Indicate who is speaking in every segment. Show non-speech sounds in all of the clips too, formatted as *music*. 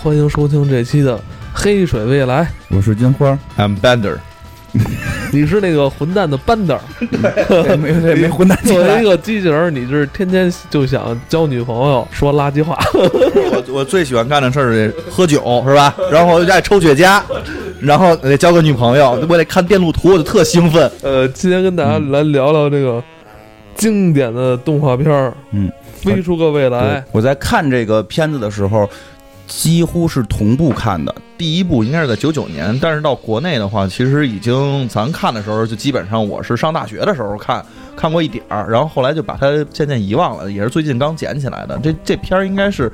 Speaker 1: 欢迎收听这期的《黑水未来》，
Speaker 2: 我是金花
Speaker 3: ，I'm Bender，*laughs*
Speaker 1: 你是那个混蛋的班德。
Speaker 2: 对，没对没混蛋
Speaker 1: 作为一。个机器人儿，你是天天就想交女朋友，说垃圾话。
Speaker 3: 我我最喜欢干的事儿是喝酒，是吧？然后我就爱抽雪茄，然后得交个女朋友，我得看电路图，我就特兴奋。
Speaker 1: 呃，今天跟大家来聊聊这个经典的动画片儿，
Speaker 2: 嗯，
Speaker 1: 飞出个未来。
Speaker 2: 我在看这个片子的时候，几乎是同步看的。
Speaker 3: 第一部应该是在九九年，但是到国内的话，其实已经咱看的时候，就基本上我是上大学的时候看看过一点儿，然后后来就把它渐渐遗忘了，也是最近刚捡起来的。这这片儿应该是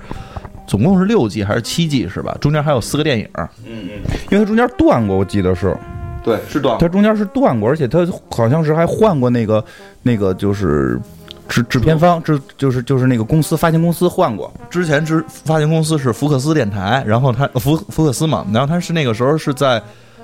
Speaker 3: 总共是六季还是七季是吧？中间还有四个电影。
Speaker 2: 嗯嗯因为它中间断过，我记得是
Speaker 3: 对，是断
Speaker 2: 它中间是断过，而且它好像是还换过那个那个就是制制片方制就是就是那个公司发行公司换过。
Speaker 3: 之前之发行公司是福克斯电台，然后他呃福福克斯嘛，然后他是那个时候是在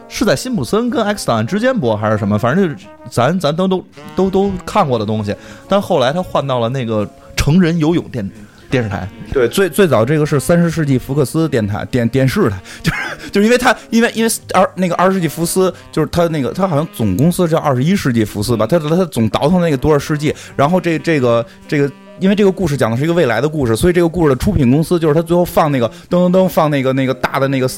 Speaker 3: 是在辛普森跟 X 档案之间播还是什么，反正就是咱咱都都都都看过的东西，但后来他换到了那个成人游泳电电视台，
Speaker 2: 对，最最早这个是三十世纪福克斯电台电电视台，*laughs* 就是就是因为它因为因为二那个二十世纪福斯就是它那个它好像总公司叫二十一世纪福斯吧，它它总倒腾那个多少世纪，然后这这个这个。因为这个故事讲的是一个未来的故事，所以这个故事的出品公司就是他最后放那个噔噔噔放那个那个大的那个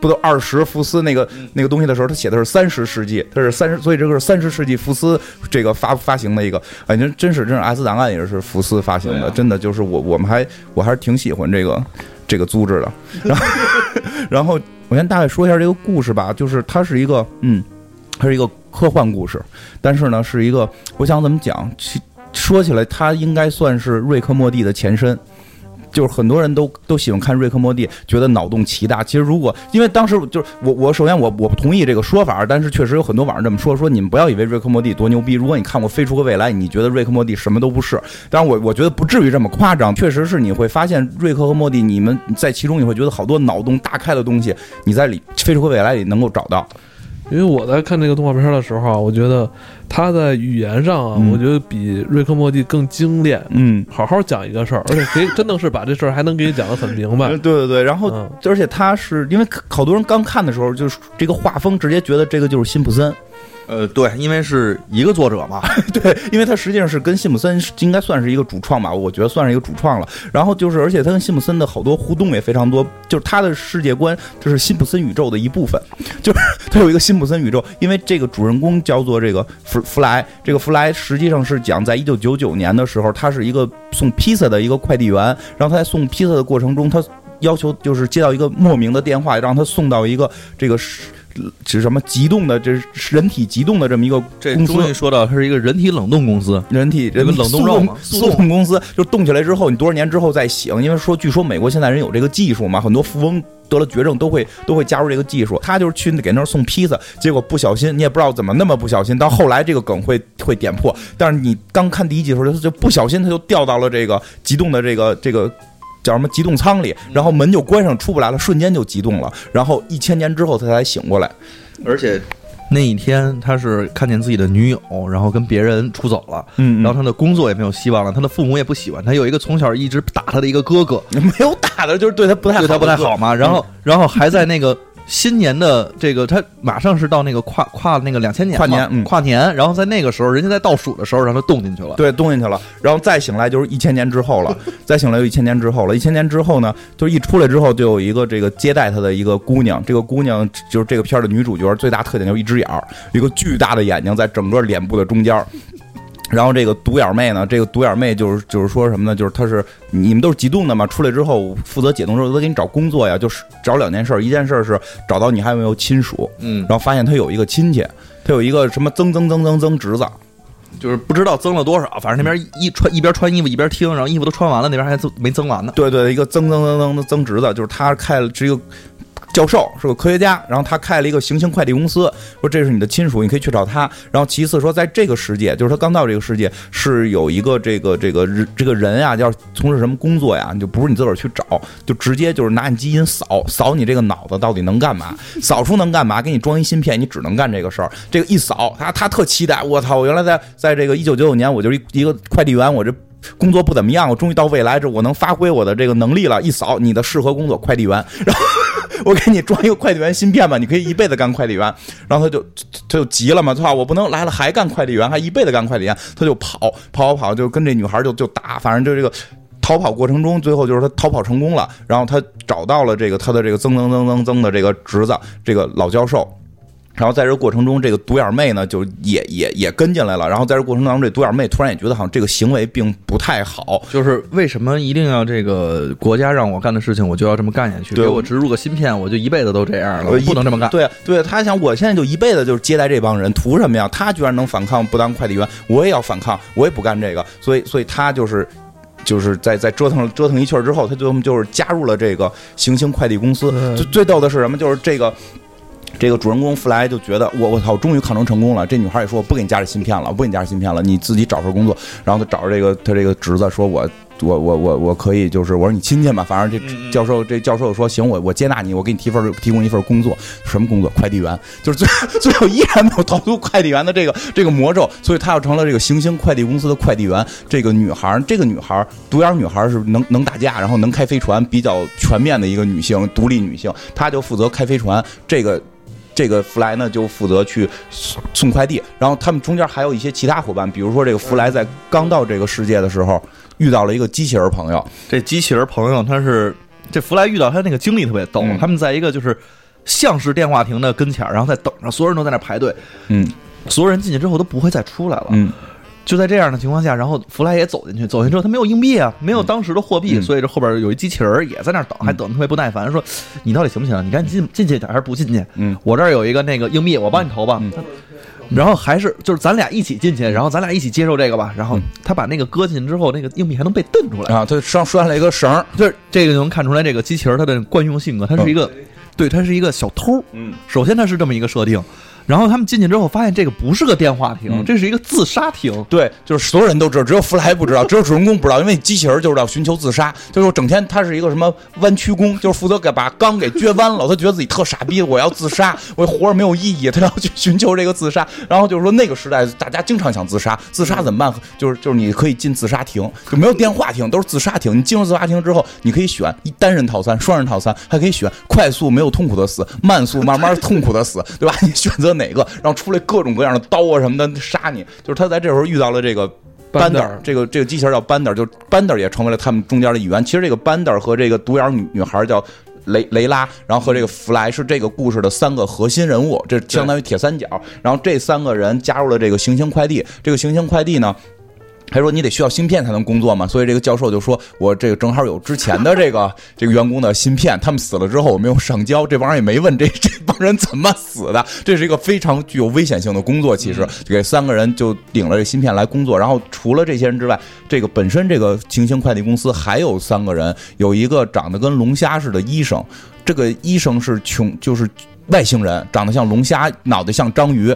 Speaker 2: 不都二十福斯那个那个东西的时候，他写的是三十世纪，他是三十，所以这个是三十世纪福斯这个发发行的一个，哎，正真是真是 S 档案也是福斯发行的，
Speaker 3: 啊
Speaker 2: 真的就是我我们还我还是挺喜欢这个这个组织的。然后 *laughs* 然后我先大概说一下这个故事吧，就是它是一个嗯，它是一个科幻故事，但是呢是一个我想怎么讲，其说起来他应该算是瑞克莫蒂的前身。就是很多人都都喜欢看瑞克莫蒂，觉得脑洞奇大。其实如果因为当时就是我我首先我我不同意这个说法，但是确实有很多网上这么说，说你们不要以为瑞克莫蒂多牛逼。如果你看过《飞出个未来》，你觉得瑞克莫蒂什么都不是。当然我我觉得不至于这么夸张，确实是你会发现瑞克和莫蒂，你们在其中你会觉得好多脑洞大开的东西，你在里《飞出个未来》里能够找到。
Speaker 1: 因为我在看这个动画片的时候啊，我觉得他在语言上啊，
Speaker 2: 嗯
Speaker 1: 我觉得比瑞克莫蒂更精炼。
Speaker 2: 嗯，
Speaker 1: 好好讲一个事儿，而且给真的是把这事儿还能给你讲得很明白 *laughs*
Speaker 2: 对。对对，然后
Speaker 1: 嗯，
Speaker 2: 而且他是因为好多人刚看的时候，就是这个画风直接觉得这个就是辛普森。
Speaker 3: 呃，对，因为是一个作者嘛，*laughs*
Speaker 2: 对，因为他实际上是跟辛普森应该算是一个主创吧，我觉得算是一个主创了。然后就是，而且他跟辛普森的好多互动也非常多，就是他的世界观就是辛普森宇宙的一部分，*laughs* 就是他有一个辛普森宇宙。因为这个主人公叫做这个弗弗莱，这个弗莱实际上是讲在一九九九年的时候，他是一个送披萨的一个快递员，然后他在送披萨的过程中，他要求就是接到一个莫名的电话，让他送到一个这个是。什么急冻的？这是人体急冻的这么一个
Speaker 3: 这
Speaker 2: 公司。
Speaker 3: 终于说到它是一个人体冷冻公司，
Speaker 2: 人体人
Speaker 3: 这个冷冻肉嘛
Speaker 2: 速冻。公司就冻。起来之后，你多少年之后再醒，因为说据说美国现在人有这个技术嘛，很多富翁。得了绝症都会都会加入这个技术，他就是去给那儿送披萨，结果不小心，你也不知道怎么那么不小心，到后来这个梗会会点破，但是你刚看第一集的时候，他就不小心他就掉到了这个急冻。的这个这个叫什么急冻舱里，然后门就关上出不来了，瞬间就急冻了，然后一千年之后他才醒过来，
Speaker 3: 而且那一天他是看见自己的女友，然后跟别人出走了。
Speaker 2: 嗯
Speaker 3: 然后他的工作也没有希望了，他的父母也不喜欢。他，有一个从小一直打他的一个哥哥，
Speaker 2: 没有打的，就是对他不太好，
Speaker 3: 对他不太好嘛。然后，然后还在那个新年的这个，他马上是到那个跨跨那个两千年嘛
Speaker 2: 跨年嗯
Speaker 3: 跨年，然后在那个时候，人家在倒数的时候让他冻进去了。
Speaker 2: 对，冻进去了，然后再醒来就是一千年之后了，*laughs* 再醒来就一千年之后了。一千年之后呢，就是一出来之后就有一个这个接待他的一个姑娘，这个姑娘就是这个片儿的女主角，最大特点就是一只眼儿，一个巨大的眼睛在整个脸部的中间儿。然后这个独眼妹呢，这个独眼妹就是就是说什么呢？就是她是你们都是急冻的嘛，出来之后负责解冻之后，她给你找工作呀，就是找两件事儿，一件事儿是找到你还有没有亲属，
Speaker 3: 嗯，
Speaker 2: 然后发现他有一个亲戚，他有一个什么曾曾曾曾曾侄子，
Speaker 3: 就是不知道增了多少，反正那边一穿一边穿衣服一边听，然后衣服都穿完了，那边还增没增完呢。
Speaker 2: 对对，一个曾曾曾曾的曾侄子，就是他开了是一个教授，是个科学家，然后他开了一个行星快递公司，说这是你的亲属，你可以去找他。然后其次说，在这个世界，就是他刚到这个世界，是有一个这个这个人这个人啊，要从事什么工作呀，就不是你自个儿去找，就直接就是拿你基因扫扫你这个脑子到底能干嘛，扫出能干嘛，给你装一芯片，你只能干这个事儿。这个一扫，他他特期待，我操！我原来在在这个一九九九年，我就是一个快递员，我这工作不怎么样，我终于到未来这我能发挥我的这个能力了。一扫你的适合工作，快递员，然后我给你装一个快递员芯片吧，你可以一辈子干快递员。然后他就他就急了嘛，操，我不能来了还干快递员，还一辈子干快递员，他就跑跑跑跑，就跟这女孩就就打，反正就这个。逃跑过程中，最后就是他逃跑成功了，然后他找到了这个他的这个曾曾曾曾曾的这个侄子，这个老教授。然后在这过程中，这个独眼妹呢就也也也跟进来了。然后在这过程当中，这独眼妹突然也觉得好像这个行为并不太好。
Speaker 3: 就是为什么一定要这个国家让我干的事情，我就要这么干下去？
Speaker 2: 对
Speaker 3: 给我植入个芯片，我就一辈子都这样了，我不能这么干。
Speaker 2: 对啊，对啊，他想我现在就一辈子就是接待这帮人，图什么呀？他居然能反抗，不当快递员，我也要反抗，我也不干这个。所以，所以他就是。就是在在折腾折腾一圈之后，他最后就是加入了这个行星快递公司。最最逗的是什么？就是这个这个主人公弗莱就觉得我我操，终于抗争成功了。这女孩也说我不给你加这芯片了，我不给你加这芯片了，你自己找份工作。然后他找着这个他这个侄子说，我我我我我可以就是我说你亲戚嘛，反正这教授这教授说行，我我接纳你，我给你提份提供一份工作，什么工作？快递员，就是最最后依然没有逃出快递员的这个 *laughs* 这个魔咒，所以他要成了这个行星快递公司的快递员。这个女孩，这个女孩独眼女孩是能能打架，然后能开飞船，比较全面的一个女性，独立女性，她就负责开飞船。这个。这个弗莱呢就负责去送快递，然后他们中间还有一些其他伙伴，比如说这个弗莱在刚到这个世界的时候遇到了一个机器人朋友，
Speaker 3: 这机器人朋友他是这弗莱遇到他那个经历特别逗，
Speaker 2: 嗯。
Speaker 3: 他们在一个就是像是电话亭的跟前儿，然后在等着，所有人都在那排队，
Speaker 2: 嗯。
Speaker 3: 所有人进去之后都不会再出来了。
Speaker 2: 嗯
Speaker 3: 就在这样的情况下，然后弗莱也走进去，走进去之后他没有硬币啊，没有当时的货币，
Speaker 2: 嗯
Speaker 3: 所以这后边有一机器人也在那儿等，还等得特别不耐烦，说你到底行不行？你赶紧进进去点还是不进去？
Speaker 2: 嗯
Speaker 3: 我这儿有一个那个硬币，我帮你投吧。然后还是就是咱俩一起进去，然后咱俩一起接受这个吧。然后
Speaker 2: 嗯
Speaker 3: 他把那个搁进去之后，那个硬币还能被蹬出来。
Speaker 2: 啊，他上拴了一个绳儿，
Speaker 3: 就是这个就能看出来，这个机器人它的惯用性格，它是一个，对，它是一个小偷。
Speaker 2: 嗯
Speaker 3: 首先它是这么一个设定，然后他们进去之后发现这个不是个电话亭，
Speaker 2: 嗯
Speaker 3: 这是一个自杀亭。
Speaker 2: 对，就是所有人都知道，只有弗莱不知道，只有主人公不知道，因为机器人就是要寻求自杀，就是整天他是一个什么弯曲工，就是负责给把钢给撅弯了，他觉得自己特傻逼，我要自杀，我活着没有意义，他要去寻求这个自杀。然后就是说那个时代大家经常想自杀，自杀怎么办？就是就是你可以进自杀亭，就没有电话亭，都是自杀亭。你进入自杀亭之后，你可以选一单人套餐、双人套餐，还可以选快速没有痛苦的死，慢速慢慢痛苦的死，对吧？你选择哪个？然后出来各种各样的刀啊什么的杀你。就是他在这时候遇到了这个。班德
Speaker 1: Bander
Speaker 2: 尔，这个这个机器人叫班德尔，就班德尔也成为了他们中间的一员。其实这个班德尔和这个独眼女女孩叫雷雷拉，然后和这个弗莱是这个故事的三个核心人物，这相当于铁三角。然后这三个人加入了这个行星快递，这个行星快递呢。还说你得需要芯片才能工作嘛，所以这个教授就说，我这个正好有之前的这个 *laughs* 这个员工的芯片，他们死了之后我没有上交，这帮人也没问这 *laughs* 这帮人怎么死的，这是一个非常具有危险性的工作。其实就给三个人就领了这芯片来工作，然后除了这些人之外，这个本身这个行星快递公司还有三个人，有一个长得跟龙虾似的医生，这个医生是穷，就是。外星人长得像龙虾，脑袋像章鱼，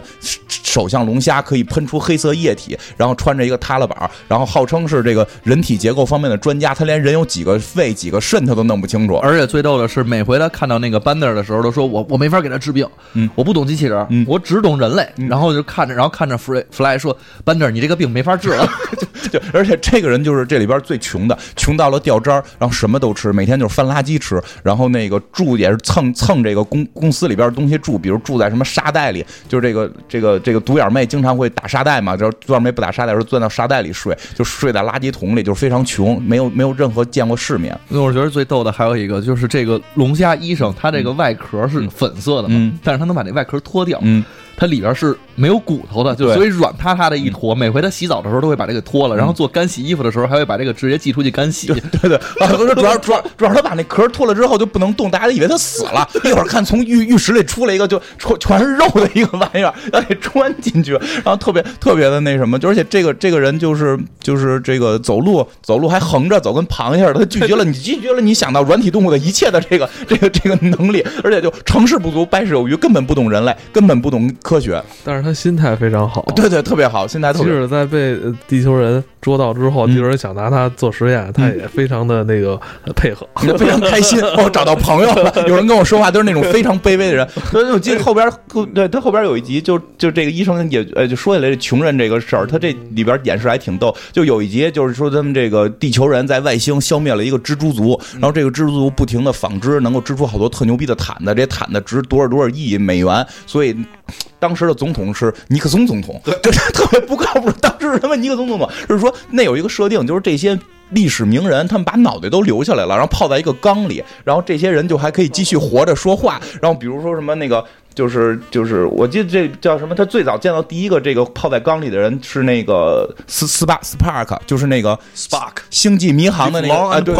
Speaker 2: 手像龙虾，可以喷出黑色液体，然后穿着一个塌拉板，然后号称是这个人体结构方面的专家。他连人有几个肺、几个肾他都弄不清楚。
Speaker 3: 而且最逗的是，每回他看到那个班德尔的时候，都说我我没法给他治病，
Speaker 2: 嗯
Speaker 3: 我不懂机器人，
Speaker 2: 嗯
Speaker 3: 我只懂人类。
Speaker 2: 嗯
Speaker 3: 然后就看着，然后看着弗瑞弗莱说，班德尔，你这个病没法治了。*laughs* *laughs*
Speaker 2: 就而且这个人就是这里边最穷的，穷到了掉渣儿，然后什么都吃，每天就是翻垃圾吃，然后那个住也是蹭蹭这个公公司里边的东西住，比如住在什么沙袋里，就是这个这个这个独眼妹经常会打沙袋嘛，就是独眼妹不打沙袋的时候钻到沙袋里睡，就睡在垃圾桶里，就是非常穷，没有没有任何见过世面。
Speaker 3: 那我觉得最逗的还有一个，就是这个龙虾医生，他这个外壳是粉色的嘛，
Speaker 2: 嗯。
Speaker 3: 但是他能把这外壳脱掉，
Speaker 2: 嗯，
Speaker 3: 它里边是没有骨头的，就
Speaker 2: 对
Speaker 3: 所以软塌塌的一坨。每回他洗澡的时候都会把这个脱了，然后做干洗衣服的时候还会把这个直接寄出去干洗。*laughs*
Speaker 2: 对对，啊，主要主要主要他把那壳脱了之后就不能动，大家以为他死了。*laughs* 一会儿看从浴浴室里出来一个就全全是肉的一个玩意儿，要给穿进去，然后特别特别的那什么，就而且这个这个人就是就是这个走路走路还横着走，跟螃蟹似的，他拒绝了你拒绝了你想到软体动物的一切的这个这个这个能力，而且就成事不足败事有余，根本不懂人类，根本不懂科学，
Speaker 1: 但是他心态非常好。*laughs*
Speaker 2: 对对，特别好，心态特别。
Speaker 1: 即使在被呃地球人捉到之后，
Speaker 2: 嗯
Speaker 1: 地球人想拿他做实验，他也非常的那个呃 *laughs* 配合。*laughs*
Speaker 2: 非常开心，我找到朋友了。有人跟我说话都是那种非常卑微的人。所以我记得后边，对他后边有一集，就就这个医生也呃，就说起来这穷人这个事儿，他这里边演示还挺逗。就有一集就是说他们这个地球人在外星消灭了一个蜘蛛族，然后这个蜘蛛族不停的纺织，能够织出好多特牛逼的毯子，这些毯子值多少多少亿美元，所以。当时的总统是尼克松总统，就是特别不靠谱。当时是他妈尼克松总统，就是说那有一个设定，就是这些历史名人，他们把脑袋都留下来了，然后泡在一个缸里，然后这些人就还可以继续活着说话。然后比如说什么那个。就是就是，我记得这叫什么？他最早见到第一个这个泡在缸里的人是那个斯斯巴 Spark，，就是那个
Speaker 3: Spark
Speaker 2: 星际迷航的那个啊对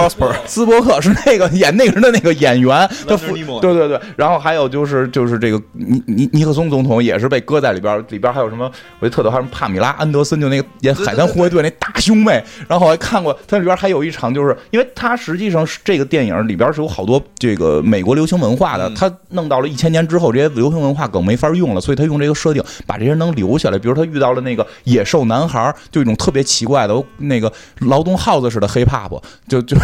Speaker 2: 斯伯克是那个演那个人的那个演员，他
Speaker 3: Nimoy
Speaker 2: 对对对，然后还有就是就是这个尼尼尼克松总统也是被搁在里边儿，里边儿还有什么？我特逗，还有什么帕米拉安德森，就那个演海滩护卫队那大胸妹，然后我还看过，它里边儿还有一场，就是因为它实际上是这个电影里边儿是有好多这个美国流行文化的，他弄到了一千年之后，这些流行文化梗没法用了，所以他用这个设定把这些人能留下来。比如他遇到了那个野兽男孩儿，就一种特别奇怪的那个劳动耗子似的 hip hop，就就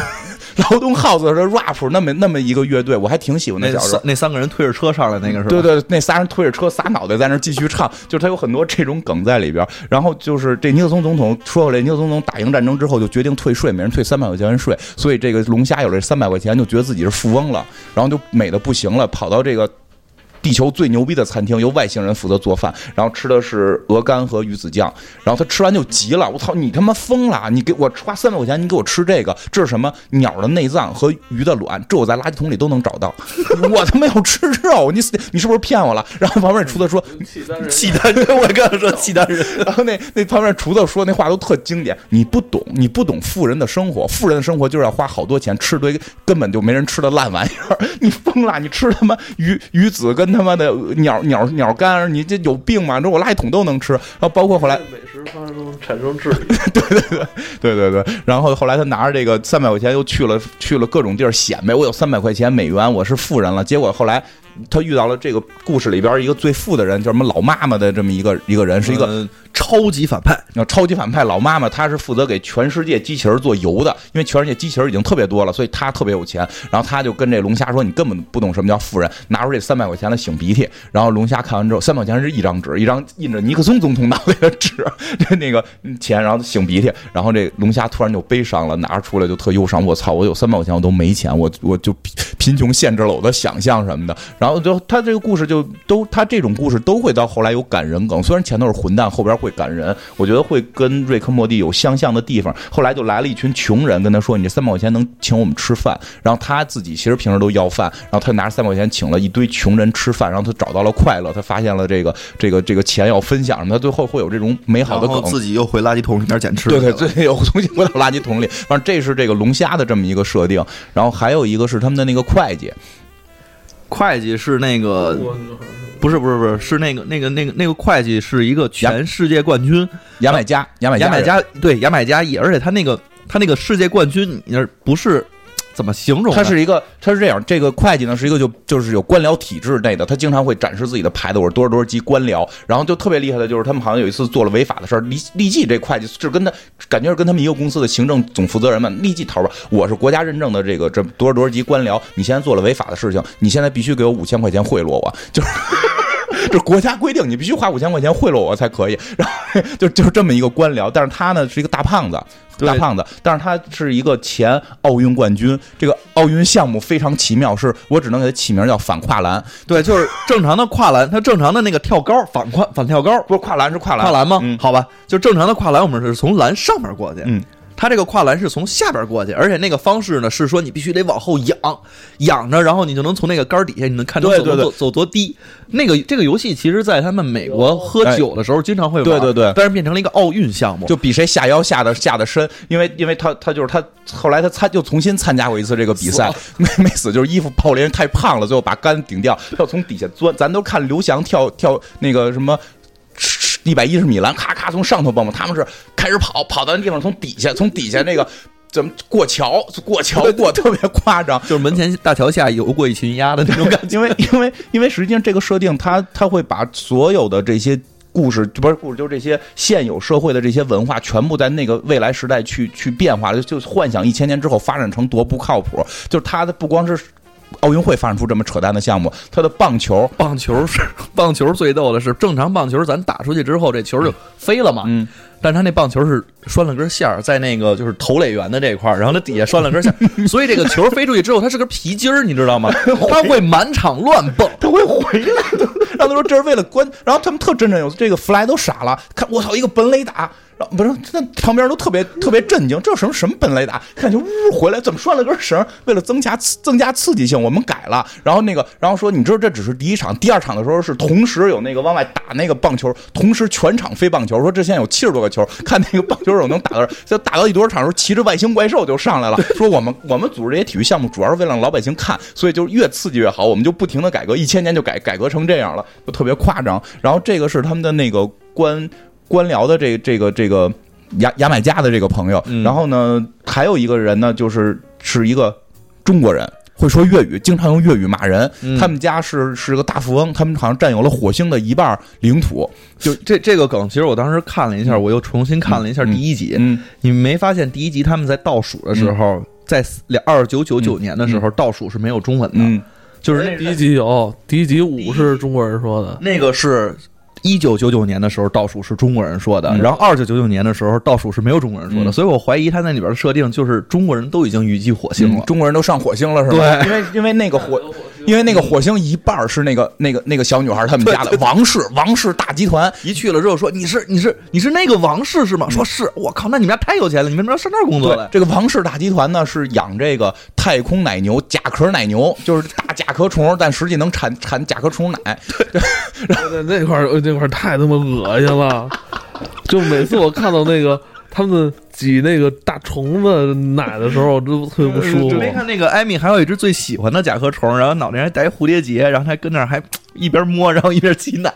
Speaker 2: 劳动耗子似的 rap 那么那么一个乐队，我还挺喜欢。
Speaker 3: 那
Speaker 2: 小时候
Speaker 3: 三那三个人推着车上来那个是吧？
Speaker 2: 对对，那仨人推着车撒脑袋在那继续唱，就是他有很多这种梗在里边。然后就是这尼克松总统说回来，尼克松总统打赢战争之后就决定退税，每人退三百块钱税，所以这个龙虾有了这三百块钱就觉得自己是富翁了，然后就美的不行了，跑到这个。地球最牛逼的餐厅由外星人负责做饭，然后吃的是鹅肝和鱼子酱，然后他吃完就急了，我操，你他妈疯了！你给我花三百块钱，你给我吃这个，这是什么？鸟的内脏和鱼的卵，这我在垃圾桶里都能找到，*laughs* 我他妈要吃肉，你你是不是骗我了？然后旁边厨子说，
Speaker 1: 契丹人
Speaker 3: 契丹人，*laughs* 我刚才说契丹人，
Speaker 2: 然后那那旁边厨子说那话都特经典，你不懂，你不懂富人的生活，富人的生活就是要花好多钱吃堆根本就没人吃的烂玩意儿，*laughs* 你疯了，你吃他妈鱼鱼子跟他妈的鸟鸟鸟干，你这有病吗？这我垃圾桶都能吃，然后包括后来
Speaker 1: 美食发生产生质疑，*laughs*
Speaker 2: 对对对，然后后来他拿着这个三百块钱又去了去了各种地儿显摆，我有三百块钱美元，我是富人了。结果后来他遇到了这个故事里边一个最富的人，叫什么老妈妈的这么一个一个人，是一个
Speaker 3: 呃超级反派，
Speaker 2: 那超级反派老妈妈，她是负责给全世界机器人做油的，因为全世界机器人已经特别多了，所以她特别有钱。然后她就跟这龙虾说：“你根本不懂什么叫富人，拿出这三百块钱来擤鼻涕。”然后龙虾看完之后，三百块钱是一张纸，一张印着尼克松总统脑袋的纸，*laughs* 这那个钱，然后擤鼻涕。然后这龙虾突然就悲伤了，拿出来就特忧伤。我操，我有三百块钱我都没钱，我我就贫贫穷限制了我的想象什么的。然后就他这个故事就都他这种故事都会到后来有感人梗，虽然前头是混蛋，后边会感人。我觉得会跟瑞克莫蒂有相像的地方。后来就来了一群穷人，跟他说：“你这三百块钱能请我们吃饭？”然后他自己其实平时都要饭，然后他拿着三百块钱请了一堆穷人吃饭，然后他找到了快乐，他发现了这个这个这个钱要分享什么，他最后会有这种美好的梗。
Speaker 3: 自己又回垃圾桶里面捡吃的。
Speaker 2: 对对，最有重新回到垃圾桶里。反正这是这个龙虾的这么一个设定，然后还有一个是他们的那个会计，
Speaker 3: 会计是那个不是不是不是是那个那个那个那个会计是一个全世界冠军，
Speaker 2: 牙买加，牙买加，
Speaker 3: 牙买加对牙买加裔，而且他那个他那个世界冠军，你那不是怎么形容？
Speaker 2: 他是一个，他是这样，这个会计呢是一个就就是有官僚体制内的，他经常会展示自己的牌子，我是多少多少级官僚，然后就特别厉害的就是他们好像有一次做了违法的事儿，立立即这会计是跟他感觉是跟他们一个公司的行政总负责人们立即讨论，我是国家认证的这个这多少多少级官僚，你现在做了违法的事情，你现在必须给我五千块钱贿赂我，就是。这国家规定，你必须花五千块钱贿赂我才可以。然后就就是这么一个官僚，但是他呢是一个大胖子，大胖子，但是他是一个前奥运冠军。这个奥运项目非常奇妙，是我只能给他起名叫反跨栏，
Speaker 3: 对，就是正常的跨栏，他正常的那个跳高反跨反跳高
Speaker 2: 不是跨栏是跨栏，
Speaker 3: 跨栏吗？
Speaker 2: 嗯
Speaker 3: 好吧，就正常的跨栏，我们是从栏上面过去。
Speaker 2: 嗯，
Speaker 3: 他这个跨栏是从下边过去，而且那个方式呢是说你必须得往后仰，仰着，然后你就能从那个杆儿底下你能看出
Speaker 2: 对对对
Speaker 3: 走走走多低。那个这个游戏其实，在他们美国喝酒的时候经常会玩，
Speaker 2: 对对对
Speaker 3: 但是变成了一个奥运项目。
Speaker 2: 就比谁下腰下的下的深，因为因为他他就是他后来他参又重新参加过一次这个比赛，*laughs* 没没死，就是衣服爆裂，人太胖了，最后把杆顶掉，要从底下钻，咱都看刘翔跳跳那个什么。一百一十米栏，咔咔从上头蹦蹦，他们是开始跑，跑到那地方，从底下从底下那个怎么过桥过桥过特别夸张，*laughs*
Speaker 3: 就是门前大桥下游过一群鸭的那种感觉。*laughs*
Speaker 2: 因为因为因为实际上这个设定，它它会把所有的这些。故事不是故事，就是这些现有社会的这些文化，全部在那个未来时代去去变化了，就幻想一千年之后发展成多不靠谱。就是它的不光是奥运会发展出这么扯淡的项目，他的棒球，
Speaker 3: 棒球是 *laughs* 棒球最逗的是，正常棒球咱打出去之后，这球就飞了嘛。
Speaker 2: 嗯，
Speaker 3: 但他那棒球是拴了根线儿在那个就是投垒员的这块儿，然后他底下拴了根线儿，*laughs* 所以这个球飞出去之后，它是根皮筋儿，你知道吗？*laughs* 它会满场乱蹦。
Speaker 2: 它会回来的。然后他说这是为了关，然后他们特振振有词，这个弗莱都傻了，看我操一个本垒打，不是那旁边都特别特别震惊，这什么什么本垒打？看就呜回来，怎么拴了根绳？为了增加增加刺激性，我们改了。然后那个，然后说你知道这只是第一场，第二场的时候是同时有那个往外打那个棒球，同时全场飞棒球。说这现在有七十多个球，看那个棒球手能打到，就打到一多少场时候，骑着外星怪兽就上来了。说我们我们组织这些体育项目主要是为了让老百姓看，所以就越刺激越好，我们就不停的改革，一千年就改改革成这样了，就特别夸张。然后这个是他们的那个官官僚的这这个这个牙牙买加的这个朋友，然后呢还有一个人呢，就是是一个中国人。会说粤语，经常用粤语骂人。他们家是是个大富翁，他们好像占有了火星的一半领土。
Speaker 3: 就这这个梗，其实我当时看了一下，我又重新看了一下第一集。
Speaker 2: 嗯，
Speaker 3: 你没发现第一集他们在倒数的时候，在两二九九九年的时候倒数是没有中文的，
Speaker 2: 嗯，
Speaker 3: 就是那
Speaker 1: 第一集有，第一集五是中国人说的，
Speaker 3: 那个是。一九九九年的时候倒数是中国人说的，
Speaker 2: 嗯
Speaker 3: 然后二九九九年的时候倒数是没有中国人说的，
Speaker 2: 嗯
Speaker 3: 所以我怀疑他那里边的设定就是中国人都已经预计火星了。
Speaker 2: 中国人都上火星了是吧？
Speaker 3: 对
Speaker 2: 因为因为那个火，因为那个火星一半儿是那个那个那个小女孩他们家的王氏王氏大集团。
Speaker 3: 一去了之后说你是你是你是那个王氏是吗？说是，我靠，那你们家太有钱了，你们怎么要上这儿工作来？
Speaker 2: 这个王氏大集团呢是养这个太空奶牛、甲壳奶牛，就是大甲壳虫，但实际能产产甲壳虫奶。
Speaker 1: 那 *laughs* 那块儿那块儿太他妈恶心了，就每次我看到那个他们挤那个大虫子奶的时候，我都特别不舒服。
Speaker 3: 没看那个艾米还有一只最喜欢的甲壳虫，然后脑袋还戴一蝴蝶结，然后还跟那儿还一边摸，然后一边挤奶。